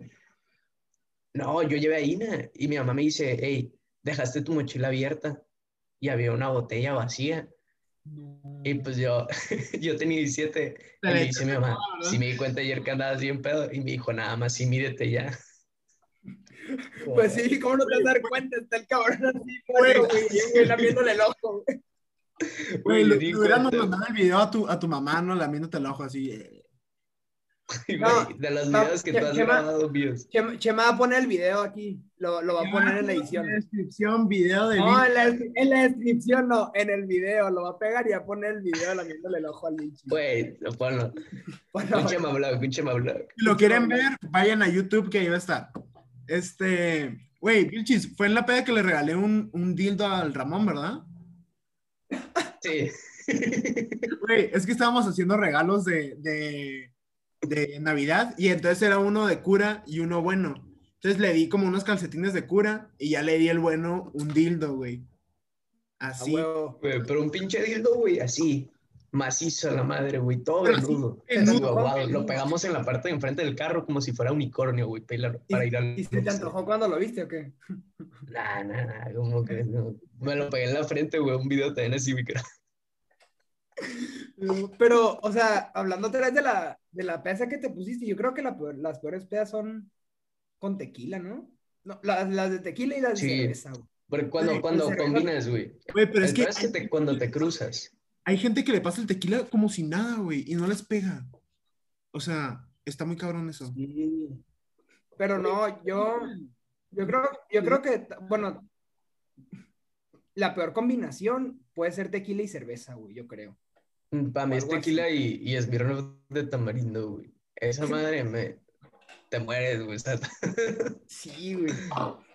no, yo llevé a Ina y mi mamá me dice, hey, dejaste tu mochila abierta y había una botella vacía. Y pues yo, [LAUGHS] yo tenía 17 y me dice mi mamá, si me di cuenta ayer que andabas bien pedo y me dijo, nada más, sí, mídete ya. Pues sí, ¿cómo no te vas a dar cuenta? Está el cabrón así, muerto, güey, y lamiéndole el ojo, güey. Güey, le mandado el video a tu, a tu mamá, ¿no? Lamiéndote el ojo así. eh. No, de los no, videos que tú has Chema- grabado. Chema, Chema va a poner el video aquí. Lo, lo va a poner en la edición. En la descripción, video de No, en la, en la descripción no, en el video. Lo va a pegar y va a poner el video lamiéndole el ojo al bicho. Güey, ponlo. [LAUGHS] Bueno, Un Chema Blog, un Chema Blog. Si lo quieren ver, vayan a YouTube que ahí va a estar. Este, güey, Vilchis, fue en la peda que le regalé un, un dildo al Ramón, ¿verdad? Sí. Güey, es que estábamos haciendo regalos de, de, de Navidad y entonces era uno de cura y uno bueno. Entonces le di como unos calcetines de cura y ya le di el bueno un dildo, güey. Así. Güey, pero un pinche dildo, güey, así. Macizo a la madre, güey. Todo así, venudo. venudo, Aguado. venudo. Lo pegamos en la parte de enfrente del carro como si fuera unicornio, güey, para, para ir al. ¿Y se te antojó cuando lo viste o qué? [LAUGHS] Nah, nah, nah, como que no. Me lo pegué en la frente, güey, un video también así, güey. [LAUGHS] Pero, o sea, hablando otra vez de la, de la pesa que te pusiste, yo creo que la las peores pedas son con tequila, ¿no? No, las, las de tequila y las de Sí. cerveza, güey. Porque cuando, cerveza- combinas, güey. Güey, pero es El que peor es que te- cuando te cruzas. Hay gente que le pasa el tequila como si nada, güey, y no les pega. O sea, está muy cabrón eso. Pero no, yo, yo creo, yo creo que, bueno, la peor combinación puede ser tequila y cerveza, güey, yo creo. Para mí es así. tequila y, y de tamarindo, güey. Esa madre me... Te mueres, güey. o sea, Sí, güey.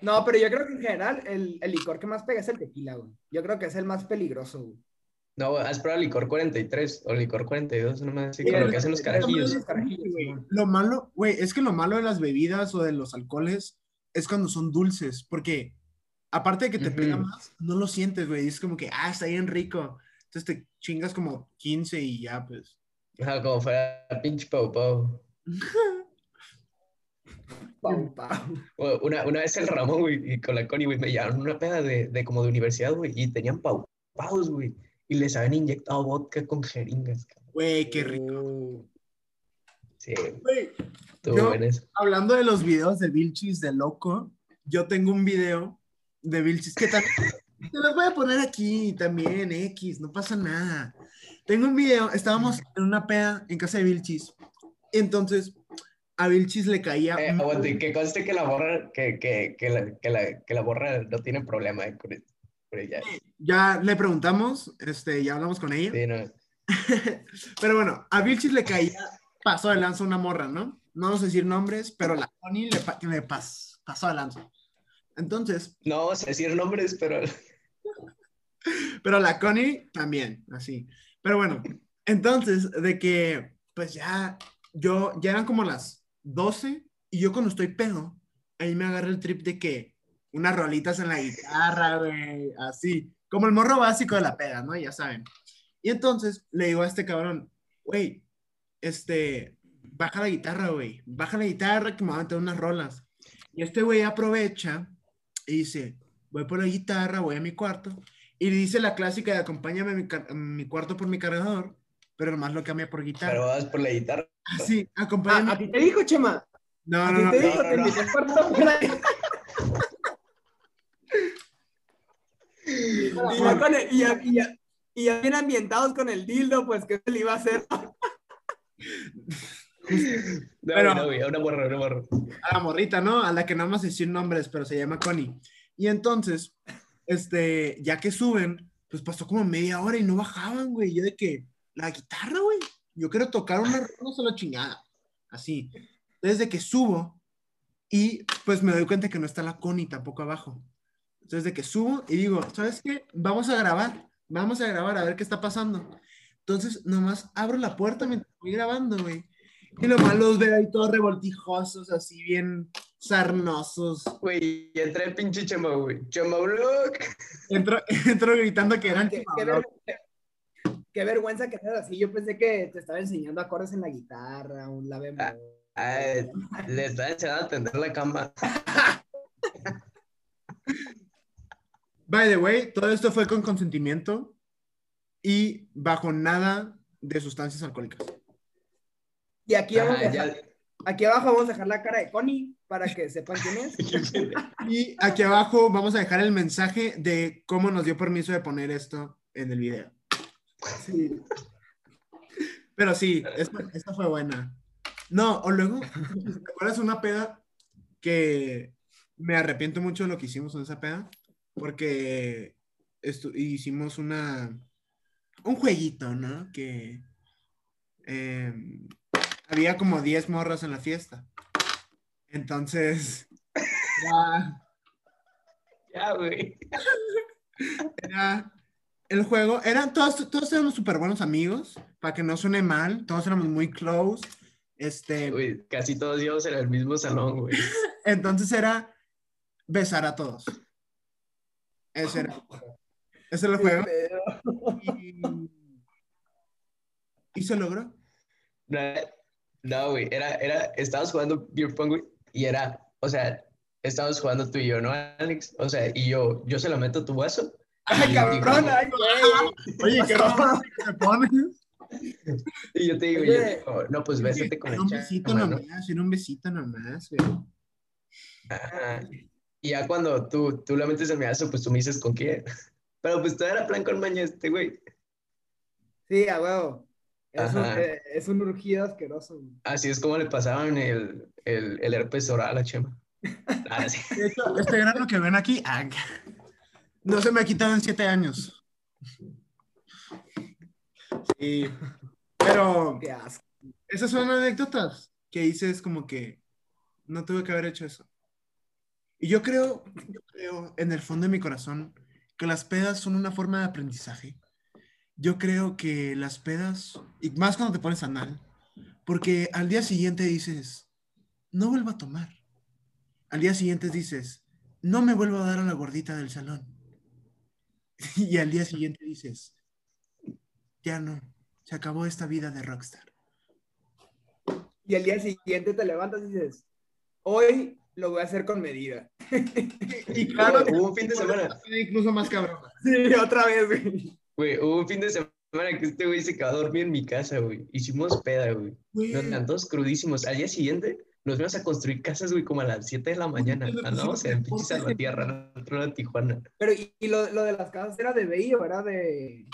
No, pero yo creo que en general el, el licor que más pega es el tequila, güey. Yo creo que es el más peligroso, güey. No, has probado licor 43 o licor 42, no me Sí, con lo que hacen los carajillos. Lo malo, güey, es que lo malo de las bebidas o de los alcoholes es cuando son dulces, porque aparte de que te pega más, no lo sientes, güey. Es como que, ah, está bien rico. Entonces te chingas como 15 y ya, pues. Ajá, como fuera pinche pau pau. [LAUGHS] Pau, pau. Una, una vez el Ramón, güey, y con la Connie, güey, me llevaron una peda de, de como de universidad, güey, y tenían pau paus, güey. Y les habían inyectado vodka con jeringas. cabrón. Güey, qué rico. Sí, Güey, Yo- hablando de los videos de Vilchis de loco, yo tengo un video de Vilchis que también [LAUGHS] te los voy a poner aquí también, X, no pasa nada. Tengo un video, estábamos en una peda en casa de Vilchis, entonces a Vilchis le caía. Eh, aguante, que conste que la borra, que, que, que, la, que, la, que la borra no tiene problema eh, con, con ya le preguntamos, este, ya hablamos con ella, Sí, no. [LAUGHS] pero bueno, a Vilchis le caía, pasó de lanza una morra, ¿no? No vamos a decir nombres, pero la Connie le, pa- le pas- pasó de lanza. Entonces, no vamos a decir nombres, pero [LAUGHS] Pero la Connie también, así. Pero bueno, entonces, de que, pues ya, yo, ya eran como las 12 y yo cuando estoy pedo, ahí me agarra el trip de que unas rolitas en la guitarra, güey, así, como el morro básico de la peda, ¿no? Ya saben. Y entonces le digo a este cabrón, güey, este, baja la guitarra, güey, baja la guitarra que me va a meter unas rolas. Y este güey aprovecha y dice, voy por la guitarra, voy a mi cuarto. Y dice la clásica de acompáñame a mi, car- a mi cuarto por mi cargador, pero nomás lo cambia por pero guitarra. vas por la guitarra. Así, Ah, acompáñame. ¿A ti te dijo, Chema? no, ¿A no, ti no. te no. dijo? no, Te no. invitó al cuarto por ahí. Y ya con el- y ya- y ya- y ya bien ambientados con el dildo, pues, ¿qué se le iba a hacer? [LAUGHS] No, Pero- no, güey, una a la morrita, ¿no? A la que no vamos a decir nombres, pero se llama Connie. Y entonces, este, ya que suben, pues pasó como media hora y no bajaban, güey. Yo de que, la guitarra, güey. Yo quiero tocar una solo chingada. Así. Desde que subo y pues me doy cuenta que no está la Connie tampoco abajo. Entonces de que subo y digo, ¿sabes qué? Vamos a grabar. Vamos a grabar a ver qué está pasando. Entonces nomás abro la puerta mientras voy grabando, güey. Y nomás los veo ahí todos revoltijosos, así bien sarnosos. Güey, y entré el pinche Chema, güey. Chema Blog. Entro, [LAUGHS] entro gritando que eran Qué, qué ver- qué vergüenza que seas así. Yo pensé que te estaba enseñando acordes en la guitarra, un la bemol. Ay, le estaba enseñando a tender la cama. [LAUGHS] By the way, todo esto fue con consentimiento y bajo nada de sustancias alcohólicas. Y aquí, vamos a Ajá, dejar- aquí abajo vamos a dejar la cara de Connie para que sepan quién es. [LAUGHS] Y aquí abajo vamos a dejar el mensaje de cómo nos dio permiso de poner esto en el video. Sí. Pero sí, esta, esta fue buena. No, o luego, ¿te acuerdas una peda que me arrepiento mucho de lo que hicimos en esa peda? Porque estu- hicimos una, un jueguito, ¿no? Que eh, había como 10 morras en la fiesta. Entonces, era- [LAUGHS] Ya, güey. era el juego, eran todos, todos éramos súper buenos amigos, para que no suene mal, todos éramos muy close. Este, casi todos íbamos en el mismo salón, güey. [LAUGHS] entonces era besar a todos. Ese era, [LAUGHS] ese era el juego. Y, y se logró. No, No, güey, era, era, estábamos jugando beer pong, güey, y era, o sea, estábamos jugando tú y yo, ¿no, Alex? O sea, y yo, yo se la meto a tu vaso. Ay, cabrón, y- ay, güey. Oye, qué raro te pones. Y yo te digo, Oye. yo digo, no, pues bésate con el un besito ¿no? nomás, era un besito nomás, güey. Ajá. Y ya cuando tú, tú la metes en mi vaso, pues tú me dices con quién. [LAUGHS] Pero pues todo era plan con maña este, güey. Sí, a huevo. Es un, eh, es un urgido asqueroso. güey. Así es como le pasaban el, el, el herpes oral a Chema. [LAUGHS] Ah, sí. Este grano que ven aquí, ah, no se me ha quitado en siete años. Sí, pero esas son anécdotas que dices como que no tuve que haber hecho eso. Y yo creo, creo en el fondo de mi corazón que las pedas son una forma de aprendizaje. Yo creo que las pedas, y más cuando te pones anal, porque al día siguiente dices, no vuelvo a tomar. Al día siguiente dices, no me vuelvo a dar a la gordita del salón. [LAUGHS] Y al día siguiente dices, ya no, se acabó esta vida de rockstar. Y al día siguiente te levantas y dices, hoy lo voy a hacer con medida. [LAUGHS] Y claro, Hubo un fin de semana, [LAUGHS] incluso más cabrón. Sí, otra vez, güey. güey, hubo un fin de semana que este güey se quedó a dormir en mi casa, güey. Hicimos peda, güey. Nos andan todos crudísimos. Al día siguiente nos fuimos a construir casas, güey, como a las 7 de la mañana. Andamos en pinche. Salvatierra, en otro lado de Tijuana. Pero, ¿y, y lo, lo de las casas era de BI o era de...?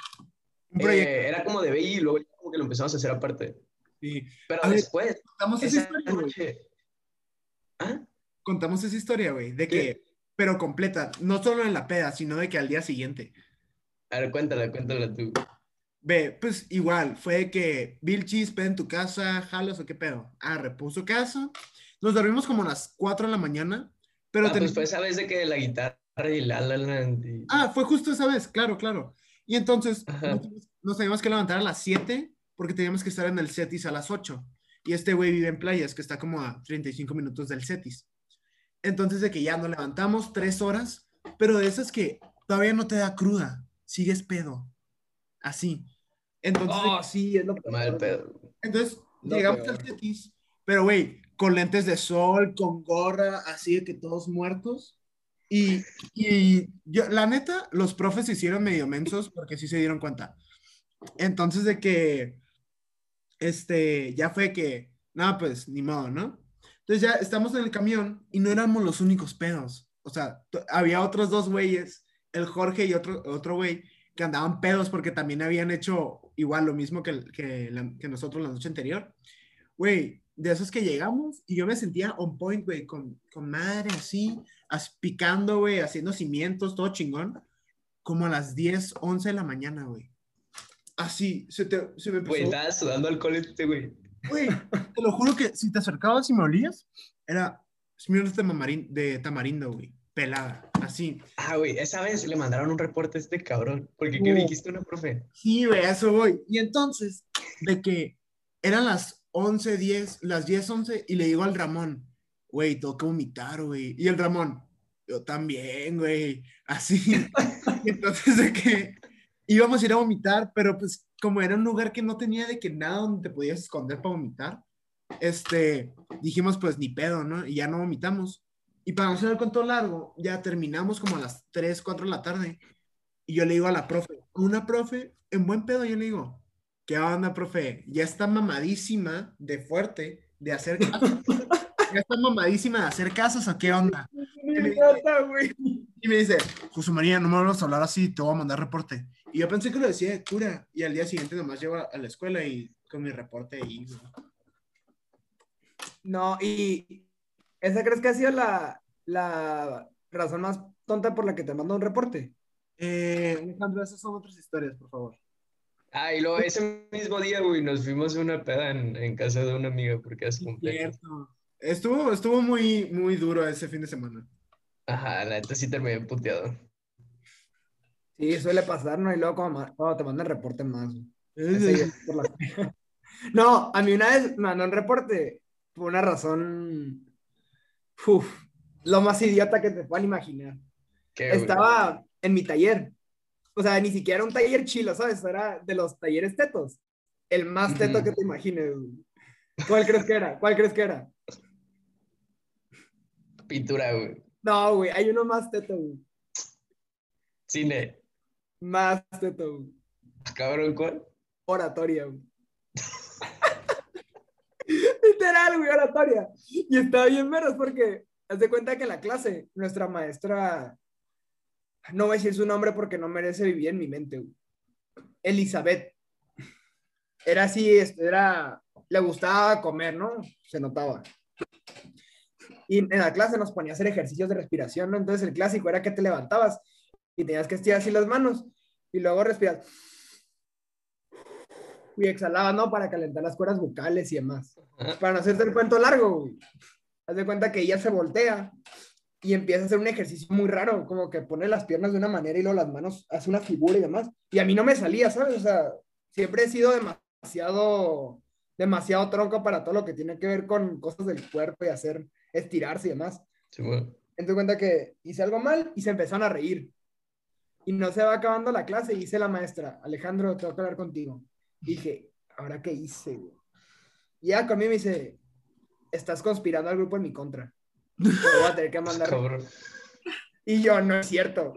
Eh, era como de BI y luego ya como que lo empezamos a hacer aparte. sí. Pero A ver, después, Contamos esa esa historia, noche... ¿Ah? Contamos esa historia, güey, de ¿Qué? que, pero completa, no solo en la peda, sino de que al día siguiente. A ver, cuéntala, cuéntala tú. Ve, pues igual, fue que Bill Cheese, peda en tu casa, jalas o qué pedo. Ah, repuso casa. Nos dormimos como a las 4 de la mañana, pero ah, pues teníamos- fue esa vez de que la guitarra y la la y- Ah, fue justo esa vez, claro, claro. Y entonces nos, nos teníamos que levantar a las 7 porque teníamos que estar en el Cetis a las 8. Y este güey vive en playas, que está como a 35 minutos del Cetis. Entonces de que ya nos levantamos tres horas, pero de esas que todavía no te da cruda, sigues pedo. Así. Entonces, Oh, sí, es lo peor. Mal pedo. entonces No, llegamos peor. al Cetis, pero güey, con lentes de sol, con gorra, así de que todos muertos. Y, y yo, la neta, los profes se hicieron medio mensos porque sí se dieron cuenta. Entonces de que, este, ya fue que, no, pues, ni modo, ¿no? Entonces ya estamos en el camión y no éramos los únicos pedos. O sea, había otros dos güeyes, el Jorge y otro, otro güey, que andaban pedos porque también habían hecho igual lo mismo que, que, la- que nosotros la noche anterior. Güey, de esos que llegamos y yo me sentía on point, güey, con, con madre así, as- picando, güey, haciendo cimientos, todo chingón, como a las 10, 11 de la mañana, güey. Así, se, te, se me Güey, empezó... estaba sudando alcohol este, güey. Güey, te lo juro que si te acercabas y me olías, era Smirnoff de, mamarín- de tamarindo, güey. Pelada, así. Ah, güey, esa vez le mandaron un reporte a este cabrón. Porque, ¿qué dijiste una profe? Sí, güey, eso voy. Y entonces, de que eran las 11, 10, las 10, 11, y le digo al Ramón, güey, tengo que vomitar, güey. Y el Ramón, yo también, güey. Así. [LAUGHS] Entonces, de que íbamos a ir a vomitar, pero pues como era un lugar que no tenía de que nada donde te podías esconder para vomitar, este, dijimos pues ni pedo, ¿no? Y ya no vomitamos. Y para no hacer el cuento largo, ya terminamos como a las 3, 4 de la tarde. Y yo le digo a la profe, una profe, en buen pedo, yo le digo, ¿qué onda, profe? Ya está mamadísima de fuerte de hacer casos. [LAUGHS] ya está mamadísima de hacer casos, ¿o qué onda? Y me dice, José María, no me vuelvas a hablar así, te voy a mandar reporte. Y yo pensé que lo decía de cura. Y al día siguiente nomás llego a la escuela y con mi reporte ahí. No, y ¿esa crees que ha sido la, la razón más tonta por la que te mando un reporte? Eh, Alejandro, esas son otras historias, por favor. Ah, y luego ese mismo día, güey, nos fuimos a una peda en, en casa de una amiga porque hace cumpleaños. Cierto. Estuvo, estuvo muy, muy duro ese fin de semana. Ajá, la neta sí terminé puteado. Sí, suele pasar, ¿no? Y luego cuando, te mandan reporte más. la- [LAUGHS] No, a mí una vez me mandó un reporte por una razón, uf, lo más idiota que te puedan imaginar. Estaba en mi taller. O sea, ni siquiera era un taller chilo, ¿sabes? Era de los talleres tetos. El más teto que te imagines. güey. ¿Cuál crees que era? ¿Cuál crees que era? Pintura, güey. No, güey, hay uno más teto, güey. Cine. Más teto. Cabrón, ¿cuál? Oratoria. [LAUGHS] Literal, güey, oratoria. Y estaba bien menos porque, haz de cuenta que en la clase, nuestra maestra, no voy a decir su nombre porque no merece vivir en mi mente, güey. Elizabeth. Era así, este, era, le gustaba comer, ¿no? Se notaba. Y en la clase nos ponía a hacer ejercicios de respiración, ¿no? Entonces el clásico era que te levantabas y tenías que estirar así las manos y luego respiras y exhalaba, ¿no? Para calentar las cuerdas vocales y demás. Para no hacerte el cuento largo, güey. Haz de cuenta que ella se voltea y empieza a hacer un ejercicio muy raro, como que pone las piernas de una manera y luego las manos hace una figura y demás. Y a mí no me salía, ¿sabes? O sea, siempre he sido demasiado, demasiado tronco para todo lo que tiene que ver con cosas del cuerpo y hacer estirarse y demás. Sí, güey. Entonces cuenta que hice algo mal y se empezaron a reír. Y no se va acabando la clase y dice la maestra, Alejandro, tengo que hablar contigo. Dije, ¿ahora qué hice? güey?". Y ya conmigo me dice, estás conspirando al grupo en mi contra. Voy a tener que [LAUGHS] mandar. Y yo, no es cierto.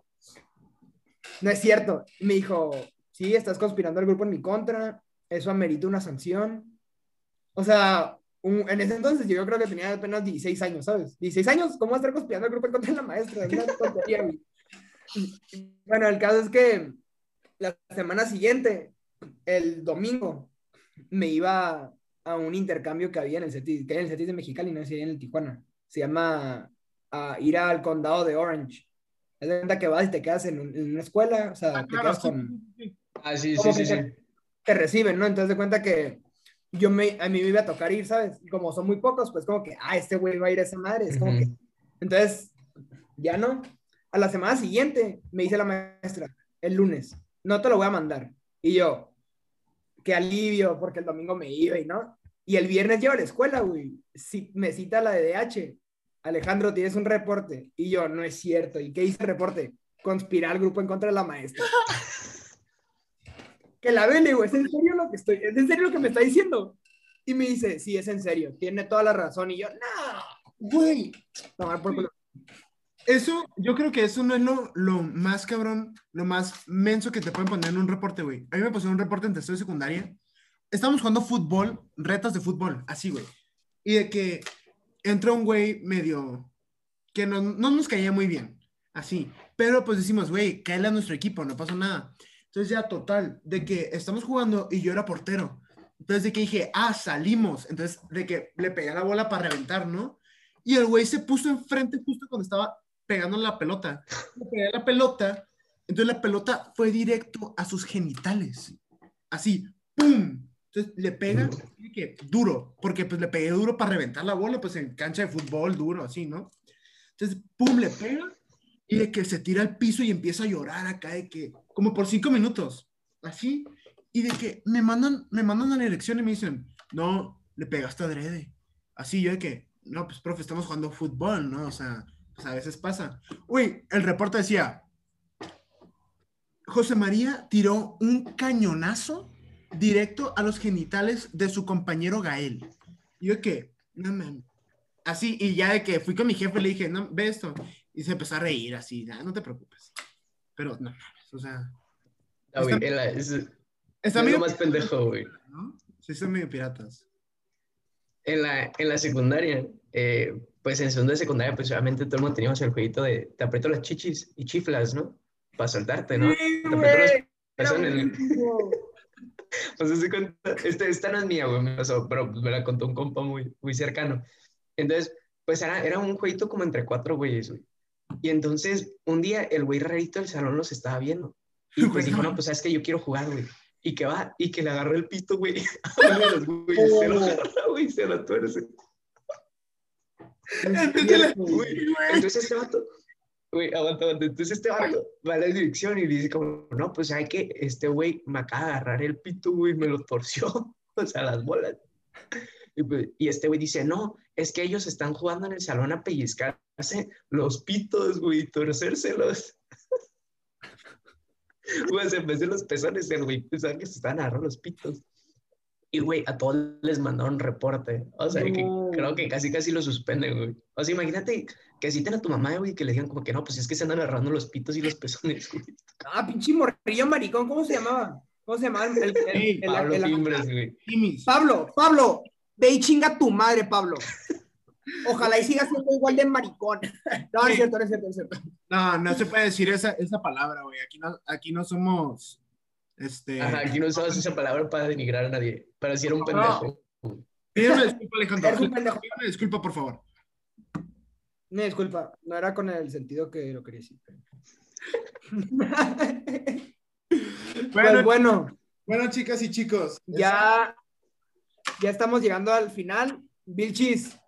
No es cierto. Y me dijo, sí, estás conspirando al grupo en mi contra. Eso amerita una sanción. O sea, un- en ese entonces yo creo que tenía apenas 16 años, ¿sabes? 16 años, ¿cómo va a estar conspirando al grupo en contra de la maestra? Es una tontería, güey. Bueno, el caso es que la semana siguiente, el domingo, me iba a un intercambio que había en el CETIS, que hay en el CETIS de Mexicali, no sé si hay en el Tijuana. Se llama a ir al condado de Orange. Es de cuenta que vas y te quedas en, en una escuela, o sea, Ah, te claro, quedas con. Ah, sí, sí, sí, que sí. te, te reciben, ¿no? Entonces de cuenta que yo me, a mí me iba a tocar ir, ¿sabes? Y como son muy pocos, pues como que, ah, este güey va a ir a esa madre, es como Ujú. que, entonces, ya no. A la semana siguiente me dice la maestra, el lunes, no te lo voy a mandar. Y yo, qué alivio, porque el domingo me iba y no. Y el viernes llevo a la escuela, güey. Si, me cita la de DH. Alejandro, tienes un reporte. Y yo, no es cierto. ¿Y qué dice el reporte? Conspirar al grupo en contra de la maestra. [LAUGHS] que la vele, güey. ¿Es en serio lo que estoy? ¿Es en serio lo que me está diciendo? Y me dice, sí, es en serio. Tiene toda la razón. Y yo, no. Güey, Tomar por culo. Eso, yo creo que eso no es lo, lo más cabrón, lo más menso que te pueden poner en un reporte, güey. A mí me pasó un reporte en tercero de secundaria. Estábamos jugando fútbol, retas de fútbol, así, güey. Y de que entra un güey medio que no, no nos caía muy bien, así. Pero pues decimos, güey, cae a nuestro equipo, no pasa nada. Entonces ya total, de que estamos jugando y yo era portero. Entonces de que dije, ah, salimos. Entonces de que le pegué la bola para reventar, ¿no? Y el güey se puso enfrente justo cuando estaba pegando la pelota. Le pegué la pelota, entonces la pelota fue directo a sus genitales. Así, ¡pum! Entonces le pega y que duro, porque pues le pegué duro para reventar la bola, pues en cancha de fútbol duro, así, ¿no? Entonces, ¡pum! le pega y de que se tira al piso y empieza a llorar acá, de que, como por cinco minutos, así, y de que me mandan, me mandan a la dirección y me dicen, no, le pegaste adrede. Así yo de que, no, pues profe, estamos jugando fútbol, ¿no? O sea, pues a veces pasa. Uy, el reporte decía, José María tiró un cañonazo directo a los genitales de su compañero Gael. Y yo que, no mames. Así, y ya de que fui con mi jefe, le dije, no, ve esto. Y se empezó a reír así, "Ah, no te preocupes. Pero, no mames, o sea, Ah, güey, es, es está lo medio más pendejo, güey. ¿no? Sí, son medio piratas. En la, en la secundaria, eh, pues en segundo de secundaria, pues obviamente todo el mundo teníamos el jueguito de te aprieto las chichis y chiflas, ¿no? Para soltarte, ¿no? Sí, Te aprieto las güey. eso en Era el- buenísimo. [LAUGHS] Pues se cuenta, este, esta no es mía, güey, me pasó, pero me la contó un compa muy, muy cercano. Entonces, pues era, era un jueguito como entre cuatro güeyes, güey. Y entonces, un día el güey rarito del salón los estaba viendo. Y pues dijo, no, pues sabes que yo quiero jugar, güey. Y que va, y que le agarró el pito, güey. [LAUGHS] A uno de los güeyes, se lo agarra, güey, se lo tuerce. Entonces, Güey, Entonces este vato, güey, aguanta, aguanta. Entonces este vato va a la dirección y dice como, no, pues hay que este güey me acaba de agarrar el pito, güey, me lo torció, [LAUGHS] o sea, las bolas. Y, pues, y este güey dice, no, es que ellos están jugando en el salón a pellizcarse los pitos, güey, torcérselos. Güey, se me hacen los pezones, el güey pensaba que se estaban agarrando los pitos. Y, güey, a todos les mandaron reporte. O sea, que creo que casi, casi lo suspenden, güey. O sea, imagínate que citen a tu mamá, güey, que le digan como que no, pues es que se andan agarrando los pitos y los pezones, güey. Ah, pinche morrillo maricón, ¿cómo se llamaba? ¿Cómo se llamaba? El, el- [LAUGHS] el- Pablo el- Fimbres, güey. Pablo, Pablo, ve y chinga tu madre, Pablo. Ojalá y [LAUGHS] sigas siendo igual de maricón. No, no es cierto, no es cierto, no es cierto. No, no se puede decir esa, esa palabra, güey. Aquí no, aquí no somos. Este. Ajá, aquí no usabas esa palabra para denigrar a nadie, para decir un pendejo. Pídeme disculpa, Alejandro. Eres un pendejo. Pídeme disculpa, por favor. Me disculpa, no era con el sentido que lo quería decir. [LAUGHS] Bueno, Pues bueno, bueno, chicas y chicos. ya, ya estamos llegando al final. Vilchis,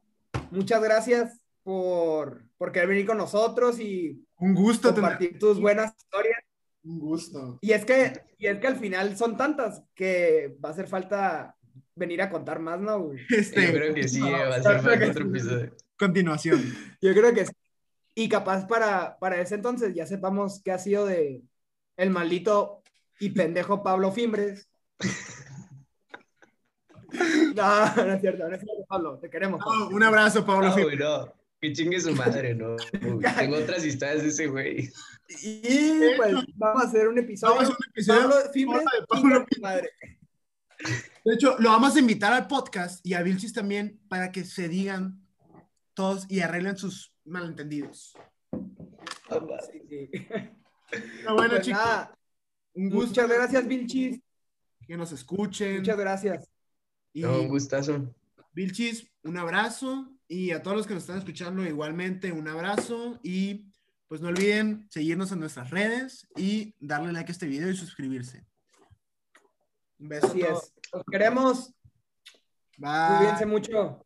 muchas gracias por, por querer venir con nosotros y Un gusto tener. compartir tus buenas historias. Un gusto. Y es que, y es que al final son tantas que va a hacer falta venir a contar más, ¿no? güey? [LAUGHS] Este, Yo creo que sí, No, va a ser que otro episodio. continuación. [LAUGHS] Yo creo que sí. Y capaz para, para ese entonces ya sepamos qué ha sido de el maldito y pendejo Pablo Fimbres. [LAUGHS] No, no es cierto, no es cierto, Pablo, te queremos. Pablo. Un abrazo, Pablo. No, Fim- güey, no. Que chingue su madre, no. Uy, Tengo otras historias de ese güey. Y pues vamos a hacer un episodio. Vamos a un episodio Pablo Fimbres, de Pablo madre. De hecho, lo vamos a invitar al podcast y a Vilchis también para que se digan todos y arreglen sus malentendidos. Sí, sí. Pero bueno, Pues chicos, nada, un gusto muchas gracias, Vilchis. que nos escuchen. Muchas gracias. Y No, un gustazo. Vilchis, un abrazo. Y a todos los que nos están escuchando, igualmente un abrazo. Y pues no olviden seguirnos en nuestras redes y darle like a este video y suscribirse. Un beso. Así es. Los queremos. Bye. Cuídense mucho.